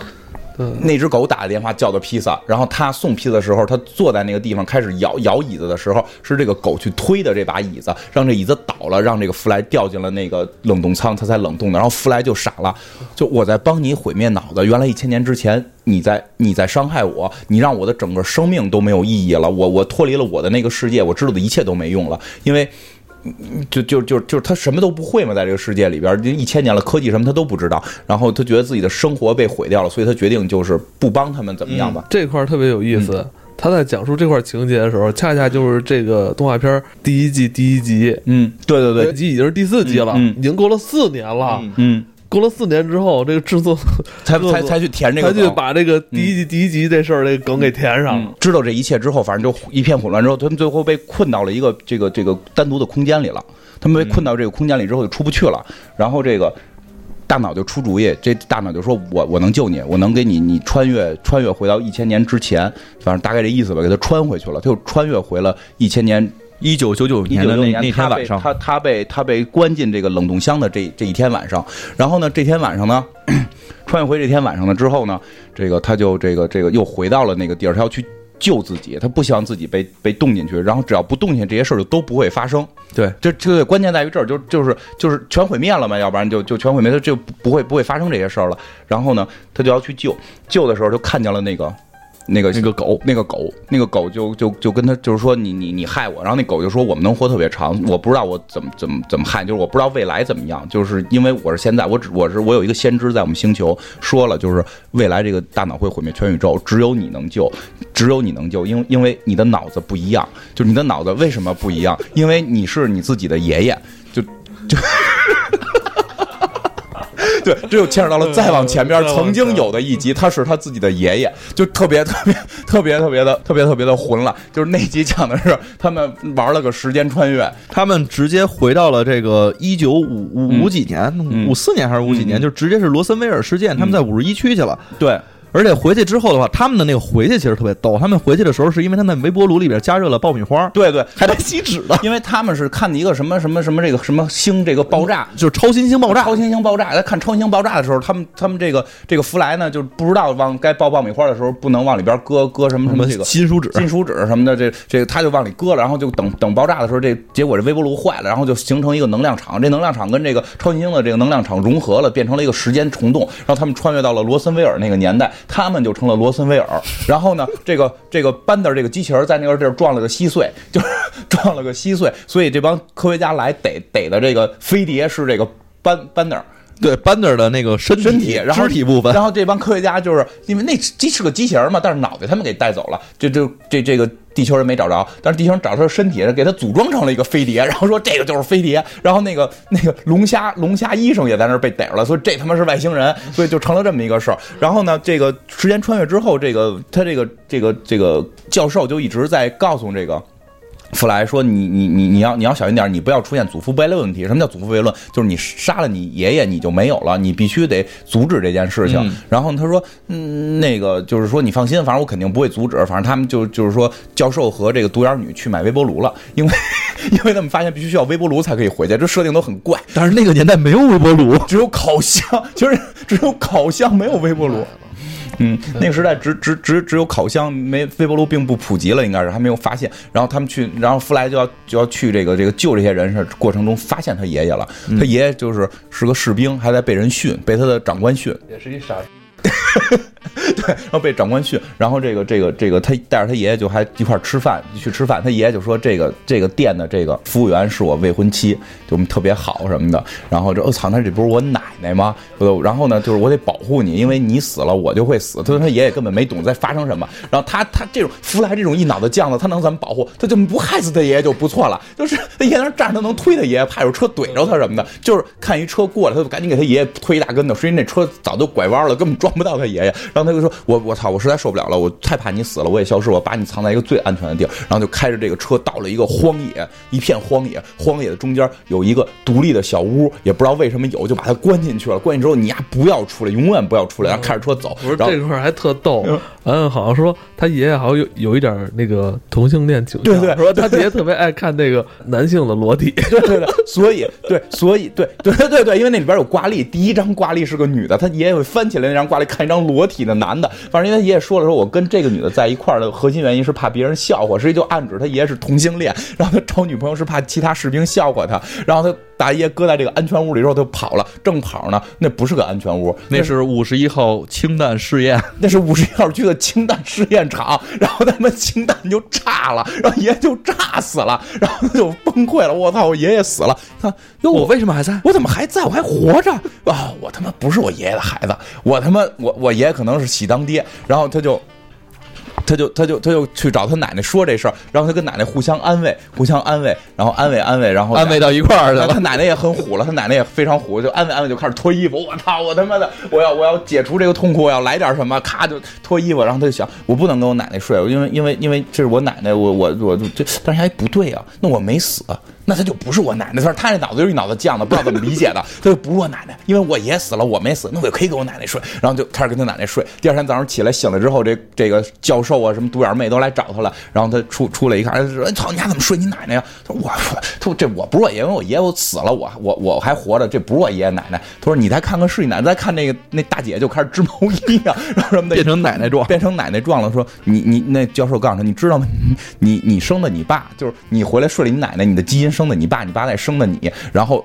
Speaker 2: 那只狗打的电话叫的披萨，然后他送披萨的时候，他坐在那个地方开始摇摇椅子的时候，是这个狗去推的这把椅子，让这椅子倒了，让这个弗莱掉进了那个冷冻舱，他才冷冻的。然后弗莱就傻了，就我在帮你毁灭脑子，原来一千年之前你在你在伤害我，你让我的整个生命都没有意义了，我我脱离了我的那个世界，我知道的一切都没用了，因为。就就就就是他什么都不会嘛，在这个世界里边，一千年了，科技什么他都不知道。然后他觉得自己的生活被毁掉了，所以他决定就是不帮他们怎么样吧。
Speaker 1: 这块儿特别有意思。他在讲述这块情节的时候，恰恰就是这个动画片第一季第一集，
Speaker 2: 嗯，对对对，
Speaker 1: 这集已经是第四集了，
Speaker 2: 嗯嗯
Speaker 1: 已经过了四年了。
Speaker 3: 嗯
Speaker 2: 嗯，
Speaker 1: 过了四年之后，这个制作 *laughs*
Speaker 2: 才才才去填这个他。
Speaker 1: 就把这个第一集第一集这事儿这个梗给填上了。
Speaker 2: 知道这一切之后，反正就一片混乱。之后，他们最后被困到了一个这个这个单独的空间里了。他们被困到这个空间里之后，就出不去了。然后这个大脑就出主意，这大脑就说：“我我能救你，我能给你你穿越穿越回到一千年之前，反正大概这意思吧，给他穿回去了。他就穿越回了一千年
Speaker 3: 一九九九年的那那天晚上，
Speaker 2: 他他被他被关进这个冷冻箱的这这一天晚上，然后呢，这天晚上呢，*clears throat* 穿越回这天晚上了之后呢，这个他就这个这个又回到了那个地儿，他要去救自己，他不希望自己被被冻进去，然后只要不冻进去，这些事儿就都不会发生。
Speaker 3: 对，
Speaker 2: 这这个关键在于这儿，就就是就是全毁灭了嘛，要不然就就全毁灭，他就不会不会发生这些事儿了。然后呢，他就要去救，救的时候就看见了那个那个
Speaker 3: 那个狗，
Speaker 2: 那个狗，那个狗就就就跟他就是说你你你害我，然后那狗就说我们能活特别长，我不知道我怎么怎么怎么害，就是我不知道未来怎么样，就是因为我是现在我只我是我有一个先知在我们星球说了，就是未来这个大脑会毁灭全宇宙，只有你能救，只有你能救，因为因为你的脑子不一样，就是你的脑子为什么不一样？因为你是你自己的爷爷，就就。对，这又牵扯到了再往前边曾经有的一集，他是他自己的爷爷，就特别特别特别特别的特别特别的混了。就是那集讲的是他们玩了个时间穿越，
Speaker 3: 他们直接回到了这个一九五五五几年，
Speaker 2: 嗯
Speaker 3: 五四年还是五几年，
Speaker 2: 嗯
Speaker 3: 就直接是罗森威尔事件，他们在五十一区去了。
Speaker 2: 对，
Speaker 3: 而且回去之后的话，他们的那个回去其实特别逗。他们回去的时候，是因为他们微波炉里边加热了爆米花，
Speaker 2: 对对，
Speaker 3: 还带锡纸的，*laughs*
Speaker 2: 因为他们是看一个什么什么什么这个什么星这个爆炸。
Speaker 3: 就是超新星爆炸。
Speaker 2: 超新星爆炸，在看超新星爆炸的时候，他们他们这个这个弗莱呢，就不知道往该爆爆米花的时候，不能往里边搁搁什么什么这个
Speaker 3: 金属纸，
Speaker 2: 金属纸什么的，这这个他就往里搁了，然后就等等爆炸的时候，这结果这微波炉坏了，然后就形成一个能量场，这能量场跟这个超新星的这个能量场融合了，变成了一个时间虫洞，然后他们穿越到了罗森威尔那个年代，他们就成了罗森威尔。然后呢，这个这个班德这个机器人在那个地儿撞了个稀碎，就是撞了个稀碎，所以这帮科学家来逮逮的这个飞碟是这个班班德。
Speaker 3: 对 Banner 的那个身
Speaker 2: 身体，然后
Speaker 3: 肢体部分，
Speaker 2: 然后这帮科学家就是因为那机是个机器人嘛，但是脑袋他们给带走了，这这这这个地球人没找着，但是地球人找着他的身体，给他组装成了一个飞碟，然后说这个就是飞碟，然后那个那个龙虾龙虾医生也在那儿被逮着了，所以这他妈是外星人，所以就成了这么一个事儿。然后呢，这个时间穿越之后，这个他这个这个这个教授就一直在告诉这个。弗莱说你：“你你你要你要小心点，你不要出现祖父悖论问题。什么叫祖父悖论？就是你杀了你爷爷，你就没有了，你必须得阻止这件事情。
Speaker 3: 嗯
Speaker 2: 然后他说：“嗯，那个就是说你放心，反正我肯定不会阻止。反正他们就就是说，教授和这个独眼女去买微波炉了，因为 *laughs* 因为他们发现必须需要微波炉才可以回去，这设定都很怪。
Speaker 3: 但是那个年代没有微波炉，
Speaker 2: 只有烤箱，*laughs* 就是只有烤箱，没有微波炉。”嗯，那个时代只只只只有烤箱，没微波炉并不普及了，应该是还没有发现。然后他们去，然后弗莱就要就要去这个这个救这些人是过程中发现他爷爷了，他爷爷就是是个士兵，还在被人训，被他的长官训。
Speaker 1: 也是一傻 *laughs*
Speaker 2: 对，然后被长官训，然后这个这个这个他带着他爷爷就还一块吃饭，去吃饭，他爷爷就说这个这个店的这个服务员是我未婚妻，就我们特别好什么的。然后这我操，那这不是我奶奶吗？然后呢，就是我得保护你，因为你死了我就会死。他说他爷爷根本没懂在发生什么。然后他他这种弗莱这种一脑子犟子，他能怎么保护？他就不害死他爷爷就不错了。就是他爷爷那站着，他能推他爷爷，怕有车怼着他什么的。就是看一车过来，他就赶紧给他爷爷推一大跟头，实际那车早就拐弯了，根本撞不到他爷爷。然后他就说：“我我操，我实在受不了了，我太怕你死了，我也消失，我把你藏在一个最安全的地儿。”然后就开着这个车到了一个荒野，一片荒野，荒野的中间有一个独立的小屋，也不知道为什么有，就把他关进去了。关进之后，你呀不要出来，永远不要出来，然后开着车走。
Speaker 1: 不是
Speaker 2: 然后
Speaker 1: 这块儿还特逗
Speaker 2: 嗯，
Speaker 1: 嗯，好像说他爷爷好像有有一点那个同性恋倾向，
Speaker 2: 对对
Speaker 1: 说他爷爷特别爱看那个男性的裸体，
Speaker 2: 对对对，所以对，所以对对对对对，因为那里边有挂历，第一张挂历是个女的，他爷爷会翻起来那张挂里看一张裸体的男的。反正因为他爷爷说了说，我跟这个女的在一块儿的核心原因是怕别人笑话，实际就暗指他爷爷是同性恋，然后他找女朋友是怕其他士兵笑话他，然后他大爷搁在这个安全屋里之后，他就跑了，正跑呢，那不是个安全屋，
Speaker 3: 那是五十一号氢弹试验，
Speaker 2: 那是五十一号区的氢弹试验场，*laughs* 然后他们氢弹就炸了，然后爷爷就炸死了，然后他就崩溃了，我操，我爷爷死了，他哟
Speaker 3: 我为什么还在？
Speaker 2: 我怎么还在？我还活着啊！我他妈不是我爷爷的孩子，我他妈我我爷爷可能是喜当爹，然后他就。他就他就他就去找他奶奶说这事儿，然后他跟奶奶互相安慰，互相安慰，然后安慰安慰，然后
Speaker 3: 安慰到一块儿去了。
Speaker 2: 他奶奶也很虎了，他奶奶也非常虎，就安慰安慰，就开始脱衣服。我操！我他妈的，我要我要解除这个痛苦，我要来点什么，咔就脱衣服。然后他就想，我不能跟我奶奶睡，因为因为因为这是我奶奶，我我我这，但是还不对啊，那我没死。那他就不是我奶奶，他说他这脑子就是一脑子犟的，不知道怎么理解的，*laughs* 他就不是我奶奶，因为我爷死了，我没死，那我就可以跟我奶奶睡，然后就开始跟他奶奶睡。第二天早上起来醒了之后，这这个教授啊，什么独眼妹都来找他了，然后他出出来一看，说：“操，你还怎么睡你奶奶呀？”他说：“我，他说这我不是我爷，因为我爷爷我死了，我我我还活着，这不是我爷爷奶奶。”他说：“你再看看是你奶奶，再看那个那大姐就开始织毛衣呀，然后什么的，
Speaker 3: 变成奶奶状，
Speaker 2: 变成奶奶状了。说你你那教授告诉他，你知道吗？你你生的你爸，就是你回来睡了你奶奶，你的基因生的你爸，你爸再。生的你，然后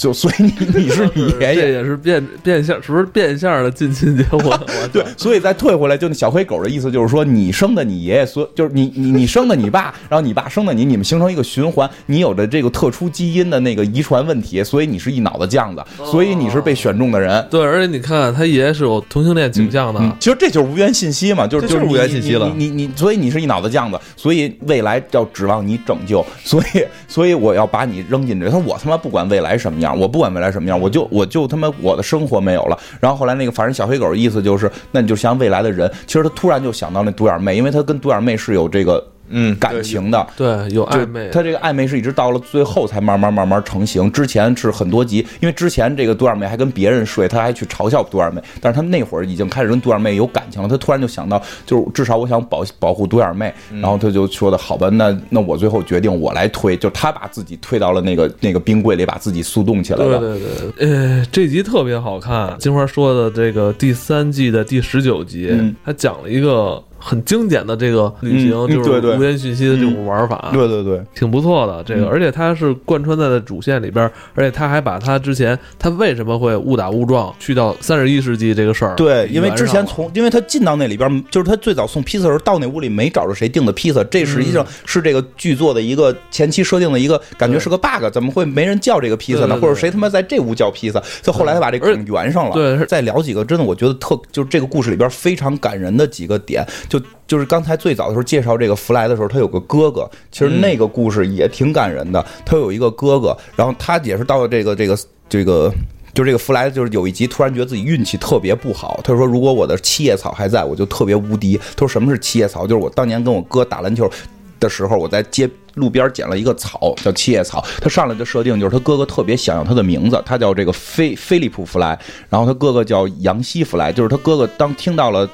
Speaker 2: 就所以你你是你爷爷，
Speaker 1: 也是变变相，是不是变相的近亲结婚？*laughs*
Speaker 2: 对，所以再退回来，就那小黑狗的意思就是说，你生的你爷爷，所就是你你你生的你爸，然后你爸生的你，你们形成一个循环，你有着这个特殊基因的那个遗传问题，所以你是一脑子犟子，所以你是被选中的人。
Speaker 1: 对，而且你看他爷爷是有同性恋倾向的，
Speaker 2: 其实这就是无缘信息嘛，就是
Speaker 3: 就是无缘信息了。
Speaker 2: 你你所以你是一脑子犟子，所以未来要指望你拯救，所以所以我要把你扔进去。他说我他妈不管未来什么样。我不管未来什么样，我就我就他妈我的生活没有了。然后后来那个反正小黑狗的意思就是，那你就像未来的人。其实他突然就想到那独眼妹，因为他跟独眼妹是有这个。
Speaker 3: 嗯，
Speaker 2: 感情的，
Speaker 1: 对，有暧昧。
Speaker 2: 他这个暧昧是一直到了最后才慢慢慢慢成型。之前是很多集，因为之前这个独眼妹还跟别人睡，他还去嘲笑独眼妹。但是他那会儿已经开始跟独眼妹有感情了。他突然就想到，就是至少我想保保护独眼妹。然后他就说的好吧，那那我最后决定我来推，就他把自己推到了那个那个冰柜里，把自己速冻起来了。
Speaker 1: 对对对，呃，这集特别好看。金花说的这个第三季的第十九集，他讲了一个。很经典的这个旅行，就是无源讯息的这种玩法，
Speaker 2: 对对对，
Speaker 1: 挺不错的。这个，而且它是贯穿在的主线里边，而且他还把他之前他为什么会误打误撞去到三十一世纪这个事儿，
Speaker 2: 对，因为之前从因为他进到那里边，就是他最早送披萨的时候到那屋里没找着谁订的披萨，这实际上是这个剧作的一个前期设定的一个感觉是个 bug，怎么会没人叫这个披萨呢？或者谁他妈在这屋叫披萨？就后来他把这个圆上了。
Speaker 1: 对，
Speaker 2: 再聊几个真的，我觉得特就是这个故事里边非常感人的几个点。就就是刚才最早的时候介绍这个弗莱的时候，他有个哥哥，其实那个故事也挺感人的。他有一个哥哥，然后他也是到了这个这个这个，就这个弗莱，就是有一集突然觉得自己运气特别不好。他说：“如果我的七叶草还在，我就特别无敌。”他说：“什么是七叶草？就是我当年跟我哥打篮球的时候，我在街路边捡了一个草，叫七叶草。他上来的设定就是他哥哥特别想要他的名字，他叫这个菲菲利普弗莱，然后他哥哥叫杨希弗莱，就是他哥哥当听到了。”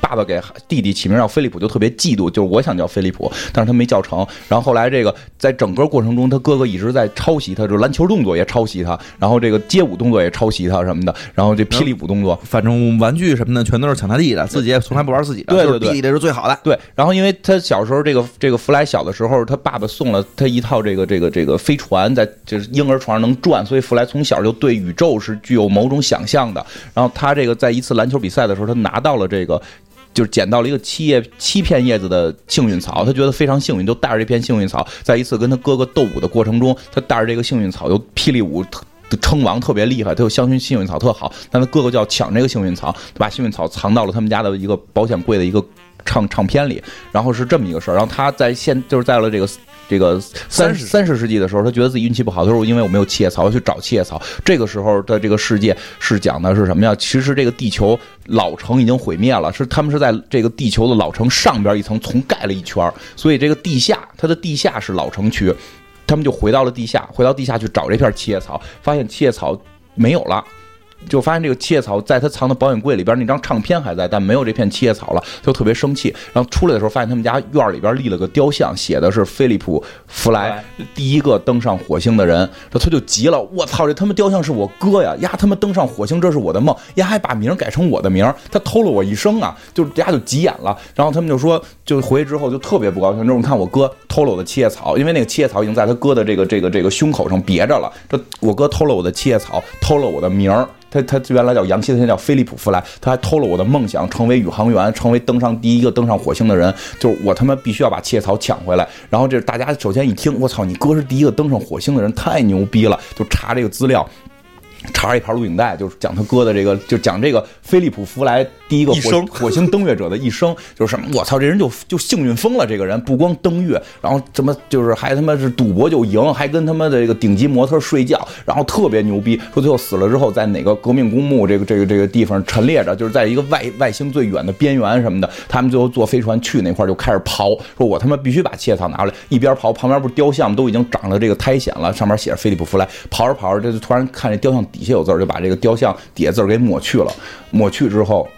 Speaker 2: 爸爸给弟弟起名叫菲利普，就特别嫉妒，就是我想叫菲利普，但是他没叫成。然后后来这个在整个过程中，他哥哥一直在抄袭他，就篮球动作也抄袭他，然后这个街舞动作也抄袭他什么的，然后这霹雳舞动作，
Speaker 3: 反正玩具什么的全都是抢他弟的，自己也从来不玩自己的。
Speaker 2: 对对对，
Speaker 3: 弟弟是最好的。
Speaker 2: 对，然后因为他小时候这个这个弗莱小的时候，他爸爸送了他一套这个这个这个飞船，在就是婴儿床上能转，所以弗莱从小就对宇宙是具有某种想象的。然后他这个在一次篮球比赛的时候，他拿到了这个。就是捡到了一个七叶七片叶子的幸运草，他觉得非常幸运，就带着这片幸运草，在一次跟他哥哥斗舞的过程中，他带着这个幸运草，又霹雳舞称王特别厉害，他又相信幸运草特好，但他哥哥就要抢这个幸运草，他把幸运草藏到了他们家的一个保险柜的一个唱唱片里，然后是这么一个事儿，然后他在现就是在了这个。这个三三十世纪的时候，他觉得自己运气不好，他说因为我没有七叶草，我去找七叶草。这个时候的这个世界是讲的是什么呀？其实这个地球老城已经毁灭了，是他们是在这个地球的老城上边一层重盖了一圈，所以这个地下它的地下是老城区，他们就回到了地下，回到地下去找这片七叶草，发现七叶草没有了。就发现这个七叶草在他藏的保险柜里边那张唱片还在，但没有这片七叶草了，就特别生气。然后出来的时候发现他们家院里边立了个雕像，写的是菲利普·弗莱第一个登上火星的人，他他就急了，我操，这他妈雕像是我哥呀，呀他妈登上火星这是我的梦，呀还把名改成我的名，他偷了我一生啊，就丫就急眼了。然后他们就说，就回去之后就特别不高兴，就是你看我哥偷了我的七叶草，因为那个七叶草已经在他哥的这个这个这个胸口上别着了，这我哥偷了我的七叶草，偷了我的名儿。他他原来叫杨希，他现在叫菲利普·弗莱，他还偷了我的梦想，成为宇航员，成为登上第一个登上火星的人。就是我他妈必须要把七叶草抢回来。然后这大家首先一听，我操，你哥是第一个登上火星的人，太牛逼了！就查这个资料。查一盘录影带，就是讲他哥的这个，就讲这个菲利普·弗莱第一个火 *laughs* 火星登月者的一生，就是什么？我操，这人就就幸运疯了！这个人不光登月，然后怎么就是还他妈是赌博就赢，还跟他妈的这个顶级模特睡觉，然后特别牛逼。说最后死了之后，在哪个革命公墓这个这个这个地方陈列着，就是在一个外外星最远的边缘什么的。他们最后坐飞船去那块就开始刨，说我他妈必须把切草拿来。一边刨，旁边不是雕像都已经长了这个苔藓了，上面写着菲利普·弗莱。刨着刨着，这就突然看这雕像。底下有字儿，就把这个雕像底下字儿给抹去了。抹去之后，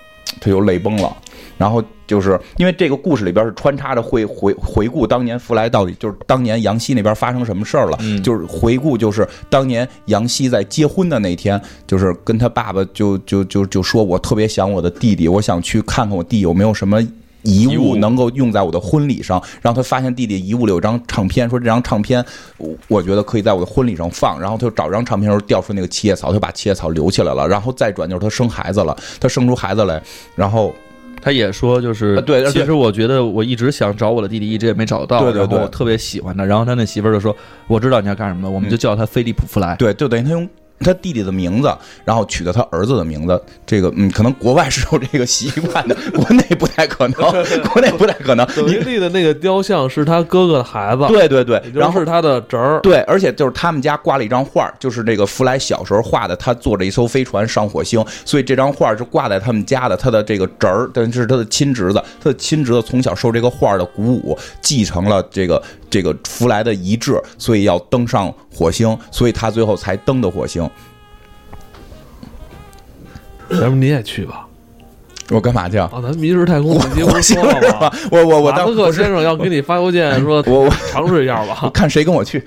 Speaker 2: 他就泪崩了。然后就是因为这个故事里边是穿插着会回回顾当年福来到底就是当年杨希那边发生什么事儿了。就是回顾，就是当年杨希在结婚的那天，就是跟他爸爸就就就就说，我特别想我的弟弟，我想去看看我弟有没有什么。遗物能够用在我的婚礼上，然后他发现弟弟遗物里有张唱片，说这张唱片，我我觉得可以在我的婚礼上放。然后他就找张唱片时候掉出那个七叶草，他把七叶草留起来了。然后再转就是他生孩子了，他生出孩子来，然后
Speaker 3: 他也说就是
Speaker 2: 对，
Speaker 3: 其实我觉得我一直想找我的弟弟，一直也没找到。
Speaker 2: 对对对，
Speaker 3: 我特别喜欢他。然后他那媳妇儿就说：“我知道你要干什么，我们就叫他菲利普·弗莱。”
Speaker 2: 对，就等于他用。他弟弟的名字，然后取的他儿子的名字，这个嗯，可能国外是有这个习惯的，国内不太可能，国内不太可能。*laughs*
Speaker 1: 您立的那个雕像是他哥哥的孩子，
Speaker 2: 对对对，然
Speaker 1: 后是他的侄儿，
Speaker 2: 对，而且就是他们家挂了一张画，就是这个弗莱小时候画的，他坐着一艘飞船上火星，所以这张画是挂在他们家的，他的这个侄儿，但是他的亲侄子，他的亲侄子从小受这个画的鼓舞，继承了这个这个弗莱的遗志，所以要登上火星，所以他最后才登的火星。
Speaker 1: 要不你也去吧。
Speaker 2: 我干嘛去
Speaker 1: 啊？咱迷失太空，你不说了吗？*laughs*
Speaker 2: 我我我，
Speaker 1: 马斯克先生要给你发邮件 *laughs* 说，
Speaker 2: 我我
Speaker 1: 尝试一下吧。*laughs*
Speaker 2: 看谁跟我去，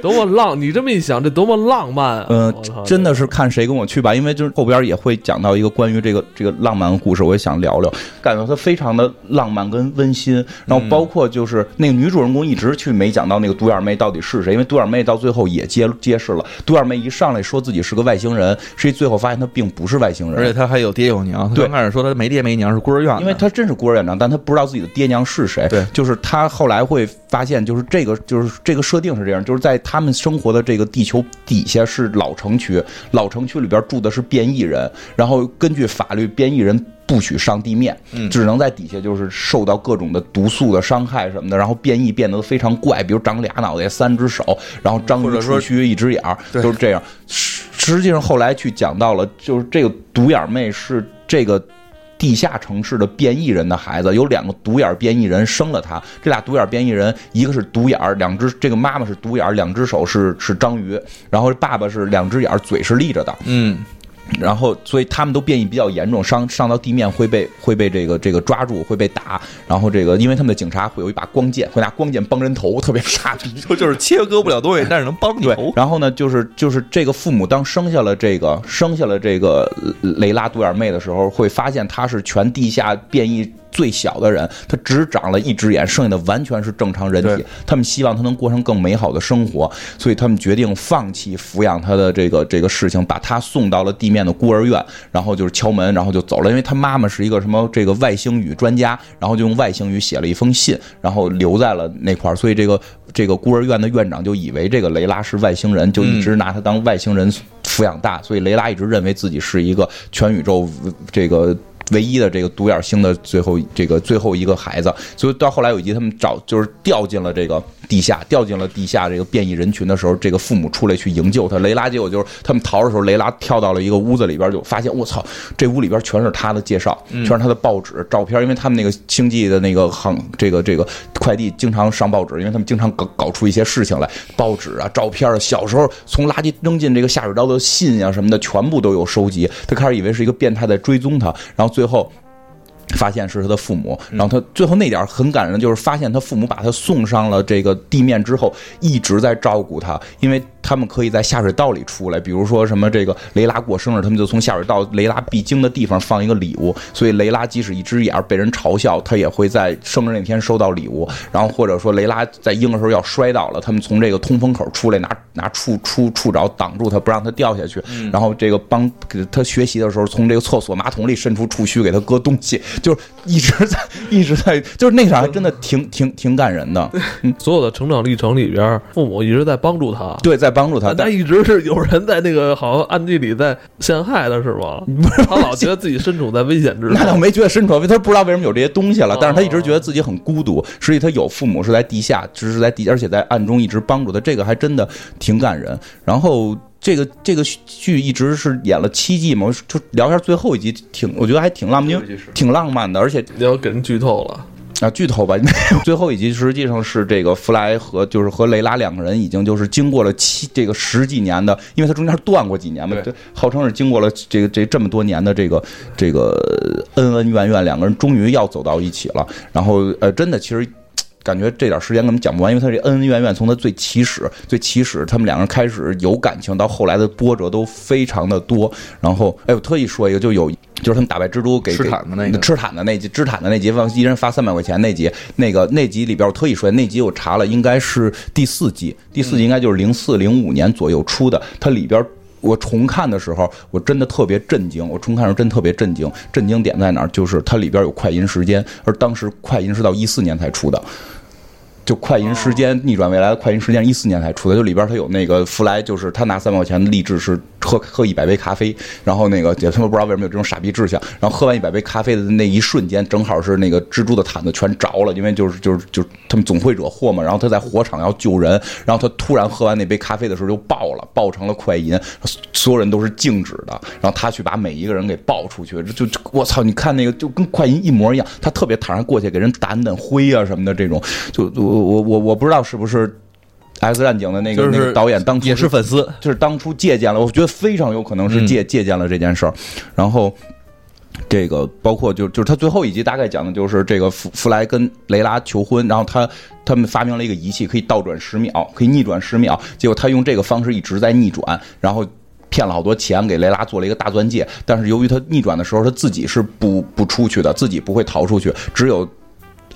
Speaker 1: 多么浪！你这么一想，这多么浪漫啊！
Speaker 2: 嗯，真的是看谁跟我去吧。因为就是后边也会讲到一个关于这个这个浪漫的故事，我也想聊聊。感觉它非常的浪漫跟温馨。然后包括就是那个女主人公一直去没讲到那个独眼妹到底是谁，因为独眼妹到最后也揭揭示了，独眼妹一上来说自己是个外星人，实际最后发现她并不是外星人，
Speaker 3: 而且她还有爹有娘。
Speaker 2: 对，
Speaker 3: 刚开始说她。没爹没娘是孤儿院，
Speaker 2: 因为他真是孤儿院长，但他不知道自己的爹娘是谁。
Speaker 3: 对，
Speaker 2: 就是他后来会发现，就是这个，就是这个设定是这样，就是在他们生活的这个地球底下是老城区，老城区里边住的是变异人，然后根据法律，变异人不许上地面，只能在底下，就是受到各种的毒素的伤害什么的，然后变异变得非常怪，比如长俩脑袋、三只手，然后张着触须、一只眼儿，都是这样。实际上后来去讲到了，就是这个独眼妹是这个。地下城市的变异人的孩子有两个独眼变异人生了他，这俩独眼变异人一个是独眼两只这个妈妈是独眼两只手是是章鱼，然后爸爸是两只眼嘴是立着的，
Speaker 3: 嗯。
Speaker 2: 然后，所以他们都变异比较严重，上上到地面会被会被这个这个抓住，会被打。然后这个，因为他们的警察会有一把光剑，会拿光剑帮人头，特别傻逼，*laughs*
Speaker 3: 就就是切割不了东西，但是能帮你头。
Speaker 2: 然后呢，就是就是这个父母当生下了这个生下了这个雷拉独眼妹的时候，会发现她是全地下变异。最小的人，他只长了一只眼，剩下的完全是正常人体。他们希望他能过上更美好的生活，所以他们决定放弃抚养他的这个这个事情，把他送到了地面的孤儿院，然后就是敲门，然后就走了。因为他妈妈是一个什么这个外星语专家，然后就用外星语写了一封信，然后留在了那块儿。所以这个这个孤儿院的院长就以为这个雷拉是外星人，就一直拿他当外星人抚养大。所以雷拉一直认为自己是一个全宇宙这个。唯一的这个独眼星的最后这个最后一个孩子，所以到后来有一集他们找就是掉进了这个地下，掉进了地下这个变异人群的时候，这个父母出来去营救他。雷拉结果就是他们逃的时候，雷拉跳到了一个屋子里边，就发现我操，这屋里边全是他的介绍，全是他的报纸、照片，因为他们那个星际的那个航这个这个快递经常上报纸，因为他们经常搞搞出一些事情来，报纸啊、照片啊，小时候从垃圾扔进这个下水道的信啊什么的，全部都有收集。他开始以为是一个变态在追踪他，然后最后。发现是他的父母，然后他最后那点很感人，就是发现他父母把他送上了这个地面之后，一直在照顾他，因为他们可以在下水道里出来，比如说什么这个雷拉过生日，他们就从下水道雷拉必经的地方放一个礼物，所以雷拉即使一只眼被人嘲笑，他也会在生日那天收到礼物。然后或者说雷拉在鹰的时候要摔倒了，他们从这个通风口出来，拿拿触触触爪挡住他，不让他掉下去。然后这个帮给他学习的时候，从这个厕所马桶里伸出触须给他搁东西。就是一直在一直在，就是那啥，还真的挺挺挺感人的。
Speaker 1: 所有的成长历程里边，父母一直在帮助他，
Speaker 2: 对，在帮助他，
Speaker 1: 但一直是有人在那个好像暗地里在陷害他，是吗？*laughs*
Speaker 2: 不是，
Speaker 1: 他老觉得自己身处在危险之中。
Speaker 2: 那倒没觉得身处，他不知道为什么有这些东西了，但是他一直觉得自己很孤独。实际他有父母是在地下，只是在地，而且在暗中一直帮助他，这个还真的挺感人。然后。这个这个剧一直是演了七季嘛，就聊一下最后一集，挺我觉得还挺浪漫，挺浪漫的，而且
Speaker 1: 你要给人剧透了
Speaker 2: 啊，剧透吧。*laughs* 最后一集实际上是这个弗莱和就是和雷拉两个人已经就是经过了七这个十几年的，因为他中间断过几年嘛，对，号称是经过了这个这这么多年的这个这个恩恩怨怨，两个人终于要走到一起了。然后呃，真的其实。感觉这点时间根本讲不完，因为他这恩恩怨怨从他最起始、最起始，他们两个人开始有感情，到后来的波折都非常的多。然后，哎，我特意说一个，就有就是他们打败蜘蛛给
Speaker 3: 吃毯的那个
Speaker 2: 吃毯的那集，吃毯的那集，一人发三百块钱那集，那个那集里边我特意说，那集我查了，应该是第四季，第四季应该就是零四零五年左右出的。它里边我重看的时候，我真的特别震惊，我重看的时候真特别震惊。震惊点在哪儿？就是它里边有快银时间，而当时快银是到一四年才出的。就快银时间逆转未来的快银时间，一四年才出的。就里边他有那个弗莱，就是他拿三百块钱的励志是喝喝一百杯咖啡，然后那个也他妈不知道为什么有这种傻逼志向。然后喝完一百杯咖啡的那一瞬间，正好是那个蜘蛛的毯子全着了，因为就是就是就是他们总会惹祸嘛。然后他在火场要救人，然后他突然喝完那杯咖啡的时候就爆了，爆成了快银，所有人都是静止的。然后他去把每一个人给爆出去，就就我操！你看那个就跟快银一模一样，他特别坦然过去给人掸掸灰啊什么的这种，就就。我我我不知道是不是《X 战警》的那个那个导演当初
Speaker 3: 也是粉丝，
Speaker 2: 就是当初借鉴了，我觉得非常有可能是借借鉴了这件事儿。然后这个包括就就是他最后一集大概讲的就是这个弗弗莱跟雷拉求婚，然后他他们发明了一个仪器可以倒转十秒，可以逆转十秒，结果他用这个方式一直在逆转，然后骗了好多钱给雷拉做了一个大钻戒，但是由于他逆转的时候他自己是不不出去的，自己不会逃出去，只有。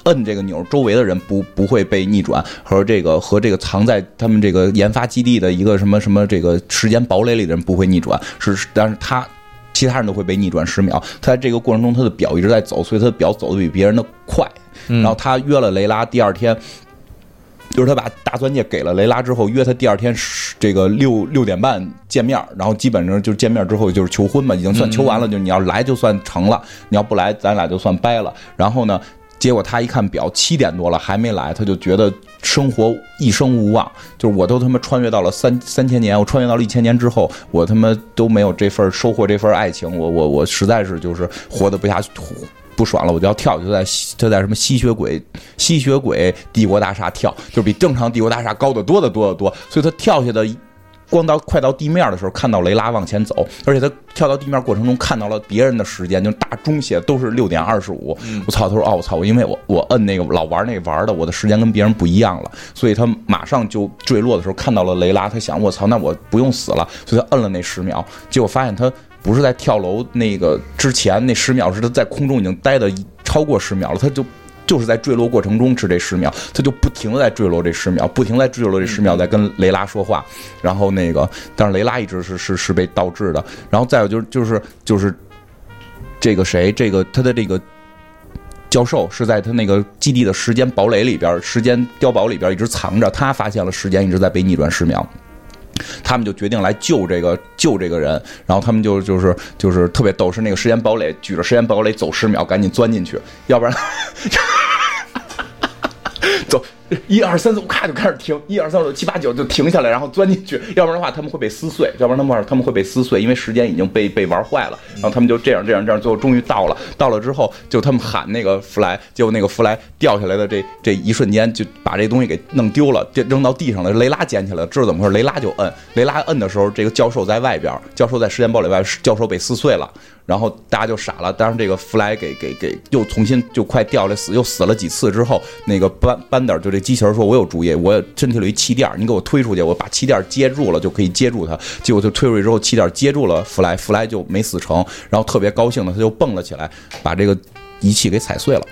Speaker 2: 摁这个钮，周围的人不不会被逆转，和这个和这个藏在他们这个研发基地的一个什么什么这个时间堡垒里的人不会逆转，是但是他其他人都会被逆转十秒。他在这个过程中，他的表一直在走，所以他的表走的比别人的快。然后他约了雷拉，第二天就是他把大钻戒给了雷拉之后，约他第二天这个六六点半见面，然后基本上就是见面之后就是求婚嘛，已经算求完了，就你要来就算成了，你要不来咱俩就算掰了。然后呢？结果他一看表，七点多了还没来，他就觉得生活一生无望。就是我都他妈穿越到了三三千年，我穿越到了一千年之后，我他妈都没有这份收获这份爱情，我我我实在是就是活得不下去不爽了，我就要跳，就在就在什么吸血鬼吸血鬼帝国大厦跳，就比正常帝国大厦高得多得多得多，所以他跳下的。光到快到地面的时候，看到雷拉往前走，而且他跳到地面过程中看到了别人的时间，就大中写都是六点二十五。我操！他说：“哦，我操！我因为我我摁那个老玩那玩的，我的时间跟别人不一样了，所以他马上就坠落的时候看到了雷拉，他想：我操！那我不用死了，所以他摁了那十秒，结果发现他不是在跳楼那个之前那十秒，是他在空中已经待的超过十秒了，他就。”就是在坠落过程中是这十秒，他就不停的在坠落这十秒，不停在坠落这十秒，在跟雷拉说话。然后那个，但是雷拉一直是是是被倒置的。然后再有就是就是就是这个谁，这个他的这个教授是在他那个基地的时间堡垒里边，时间碉堡里边一直藏着。他发现了时间一直在被逆转十秒。他们就决定来救这个救这个人，然后他们就就是就是特别逗，是那个时间堡垒举着时间堡垒走十秒，赶紧钻进去，要不然 *laughs* 一二三四五，咔就开始停，一二三四五六七八九就停下来，然后钻进去，要不然的话他们会被撕碎，要不然的话他们会被撕碎，因为时间已经被被玩坏了，然后他们就这样这样这样，最后终于到了，到了之后就他们喊那个弗莱，结果那个弗莱掉下来的这这一瞬间就把这东西给弄丢了，扔到地上了，雷拉捡起来，知道怎么回事？雷拉就摁，雷拉摁的时候，这个教授在外边，教授在时间堡垒外，教授被撕碎了。然后大家就傻了，当然这个弗莱给给给又重新就快掉下来死，又死了几次之后，那个班班德就这机器人说：“我有主意，我身体里一气垫，你给我推出去，我把气垫接住了就可以接住他。”结果就推出去之后，气垫接住了弗莱，弗莱就没死成，然后特别高兴的他就蹦了起来，把这个仪器给踩碎了。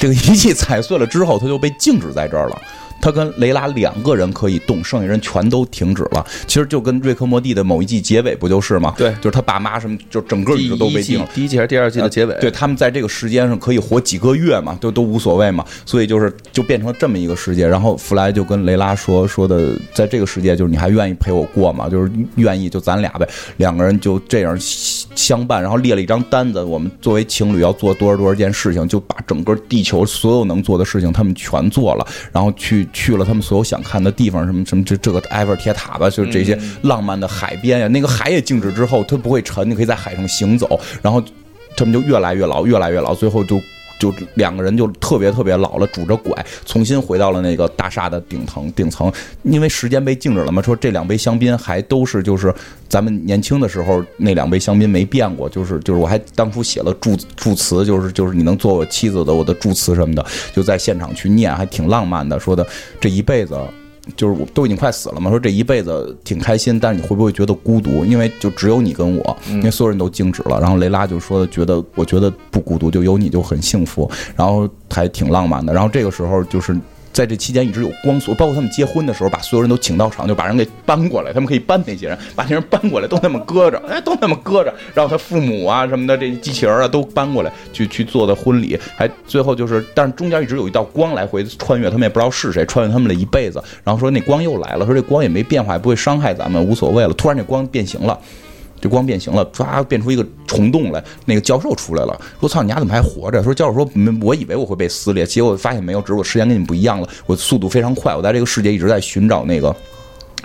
Speaker 2: 这个仪器踩碎了之后，他就被静止在这儿了。他跟雷拉两个人可以动，剩下人全都停止了。其实就跟瑞克莫蒂的某一季结尾不就是吗？
Speaker 3: 对
Speaker 2: 就是他爸妈什么，就整个宇宙都被定了。
Speaker 3: 第一季还是第二季的结尾？
Speaker 2: 对他们在这个时间上可以活几个月嘛，都都无所谓嘛，所以就是就变成了这么一个世界。然后弗莱就跟雷拉说说的，在这个世界就是你还愿意陪我过吗？就是愿意就咱俩呗，两个人就这样相伴，然后列了一张单子，我们作为情侣要做多少多少件事情，就把整个地球所有能做的事情他们全做了，然后去去了他们所有想看的地方，什么什么这这个埃菲尔铁塔吧，就是这些浪漫的海边呀，那个海也静止之后它不会沉，你可以在海上行走，然后他们就越来越老，越来越老，最后就。就两个人就特别特别老了，拄着拐，重新回到了那个大厦的顶层顶层，因为时间被静止了嘛。说这两杯香槟还都是就是咱们年轻的时候那两杯香槟没变过，就是就是我还当初写了祝祝词，就是就是你能做我妻子的我的祝词什么的，就在现场去念，还挺浪漫的。说的这一辈子。就是我都已经快死了嘛，说这一辈子挺开心，但是你会不会觉得孤独？因为就只有你跟我，因为所有人都静止了。然后雷拉就说觉得，我觉得不孤独，就有你就很幸福，然后还挺浪漫的。然后这个时候就是在这期间一直有光速，包括他们结婚的时候，把所有人都请到场，就把人给搬过来，他们可以搬那些人，把那些人搬过来，都那么搁着，*laughs* 哎，都那么搁着。然后他父母啊什么的，这机器人啊都搬过来去去做的婚礼，还最后就是，但是中间一直有一道光来回穿越，他们也不知道是谁，穿越他们的一辈子。然后说那光又来了，说这光也没变化，也不会伤害咱们，无所谓了。突然这光变形了。这光变形了，唰变出一个虫洞来。那个教授出来了，说：“操，你丫怎么还活着？”说教授说：“，我以为我会被撕裂，结果发现没有，只是我时间跟你们不一样了，我速度非常快，我在这个世界一直在寻找那个。”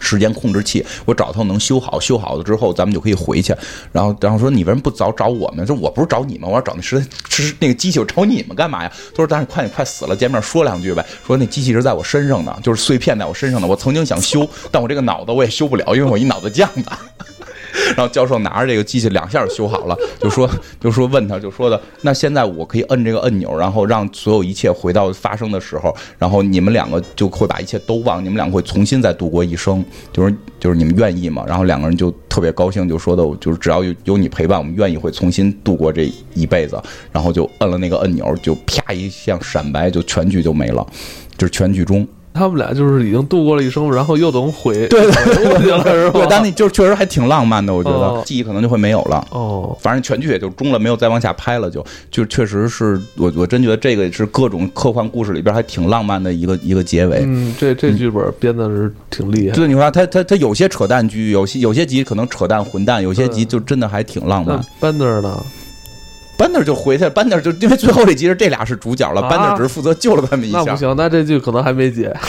Speaker 2: 时间控制器，我找他能修好，修好了之后咱们就可以回去。然后，然后说你为什么不早找我们？说我不是找你们，我要找那时是那个机器，我找你们干嘛呀？他说：“但是快你快死了，见面说两句呗。”说那机器是在我身上的，就是碎片在我身上的。我曾经想修，但我这个脑子我也修不了，因为我一脑子酱的。然后教授拿着这个机器两下就修好了，就说就说问他就说的，那现在我可以摁这个按钮，然后让所有一切回到发生的时候，然后你们两个就会把一切都忘，你们两个会重新再度过一生，就是就是你们愿意吗？然后两个人就特别高兴，就说的就是只要有有你陪伴，我们愿意会重新度过这一辈子，然后就摁了那个按钮，就啪一像闪白，就全剧就没了，就是全剧终。
Speaker 1: 他们俩就是已经度过了一生，然后又等回
Speaker 2: 对对？对，但那就是确实还挺浪漫的，我觉得
Speaker 1: 哦
Speaker 2: 记忆可能就会没有了。
Speaker 1: 哦，
Speaker 2: 反正全剧也就终了，没有再往下拍了就，就确实是我我真觉得这个是各种科幻故事里边还挺浪漫的一个一个结尾。
Speaker 1: 嗯，这这剧本编的是挺厉害。
Speaker 2: 对，你说他他他有些扯淡剧，有些有些集可能扯淡混蛋，有些集就真的还挺浪漫
Speaker 1: 那。班那儿呢？
Speaker 2: 班纳就回去了，班纳就因为最后这集是这俩是主角了，
Speaker 1: 啊
Speaker 2: 班纳只是负责救了他们一下。
Speaker 1: 那不行，那这剧可能还没解。*laughs*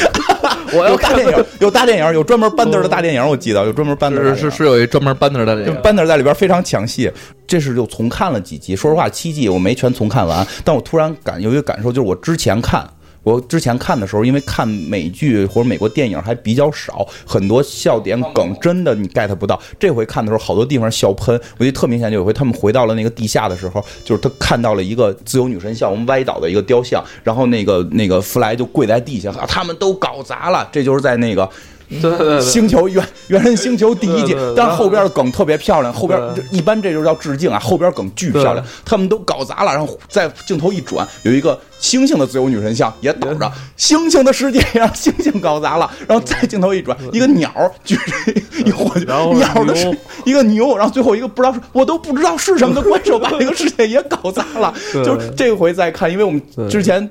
Speaker 1: 我要看
Speaker 2: 有大电影，有大电影，有专门班纳的大电影，我记得有专门班纳的大电影
Speaker 3: 是是是有一专门班那儿的这
Speaker 2: 就
Speaker 3: 个，
Speaker 2: 班纳在里边非常抢戏，这是又重看了几集。说实话，七季我没全重看完，但我突然感有一个感受，就是我之前看。我之前看的时候，因为看美剧或者美国电影还比较少，很多笑点梗真的你 get 不到。这回看的时候，好多地方笑喷。我记得特明显，就有回他们回到了那个地下的时候，就是他看到了一个自由女神像，我们歪倒的一个雕像，然后那个那个弗莱就跪在地下，他们都搞砸了。这就是在那个
Speaker 1: 对对对，
Speaker 2: 星球原原人星球第一季但是后边的梗特别漂亮，后边一般这就叫致敬啊，后边梗巨漂亮，他们都搞砸了，然后在镜头一转，有一个星星的自由女神像也倒着，星星的世界也让星星搞砸了，然后再镜头一转，一个鸟举着一火
Speaker 1: 然后
Speaker 2: 鸟的是
Speaker 1: 牛
Speaker 2: 一个牛，然后最后一个不知道是我都不知道是什么的怪兽把这个世界也搞砸了，就是这回再看，因为我们之前。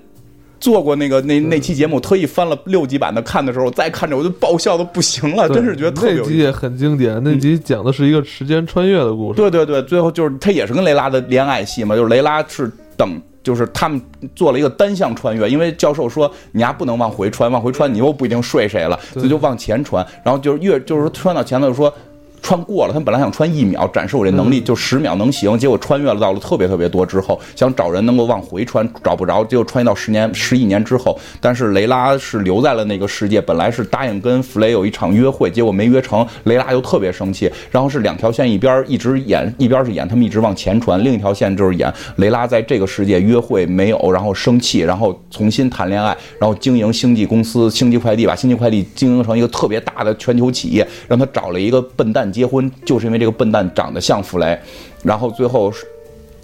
Speaker 2: 做过那个那那期节目，特意翻了六集版的看的时候，我再看着我就爆笑的不行了，真是觉得特别有。
Speaker 1: 那集也很经典，那集讲的是一个时间穿越的故事。
Speaker 2: 对对对，最后就是他也是跟雷拉的恋爱戏嘛，就是雷拉是等。就是他们做了一个单向穿越，因为教授说你丫不能往回穿，往回穿你又不一定睡谁了，所以就往前穿。然后就是越就是穿到前头就说。穿过了，他们本来想穿一秒展示我这能力，就十秒能行，结果穿越了到了特别特别多之后，想找人能够往回穿，找不着，结果穿越到十年十亿年之后，但是雷拉是留在了那个世界，本来是答应跟弗雷有一场约会，结果没约成，雷拉又特别生气，然后是两条线一边一直演，一边是演他们一直往前传，另一条线就是演雷拉在这个世界约会没有，然后生气，然后重新谈恋爱，然后经营星际公司星际快递，把星际快递经营成一个特别大的全球企业，让他找了一个笨蛋。结婚就是因为这个笨蛋长得像弗雷，然后最后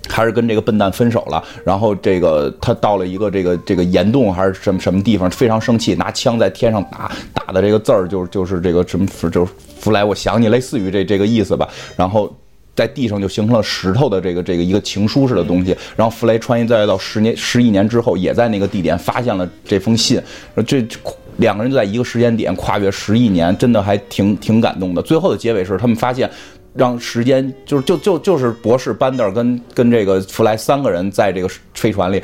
Speaker 2: 还是跟这个笨蛋分手了。然后这个他到了一个这个这个岩洞还是什么什么地方，非常生气，拿枪在天上打，打的这个字儿就就是这个什么就是弗莱，我想你，类似于这这个意思吧。然后在地上就形成了石头的这个这个一个情书似的东西。然后弗雷穿越再到十年十亿年之后，也在那个地点发现了这封信。这。两个人就在一个时间点跨越十亿年，真的还挺挺感动的。最后的结尾是他们发现，让时间就是就就就是博士班德尔跟跟这个弗莱三个人在这个飞船里，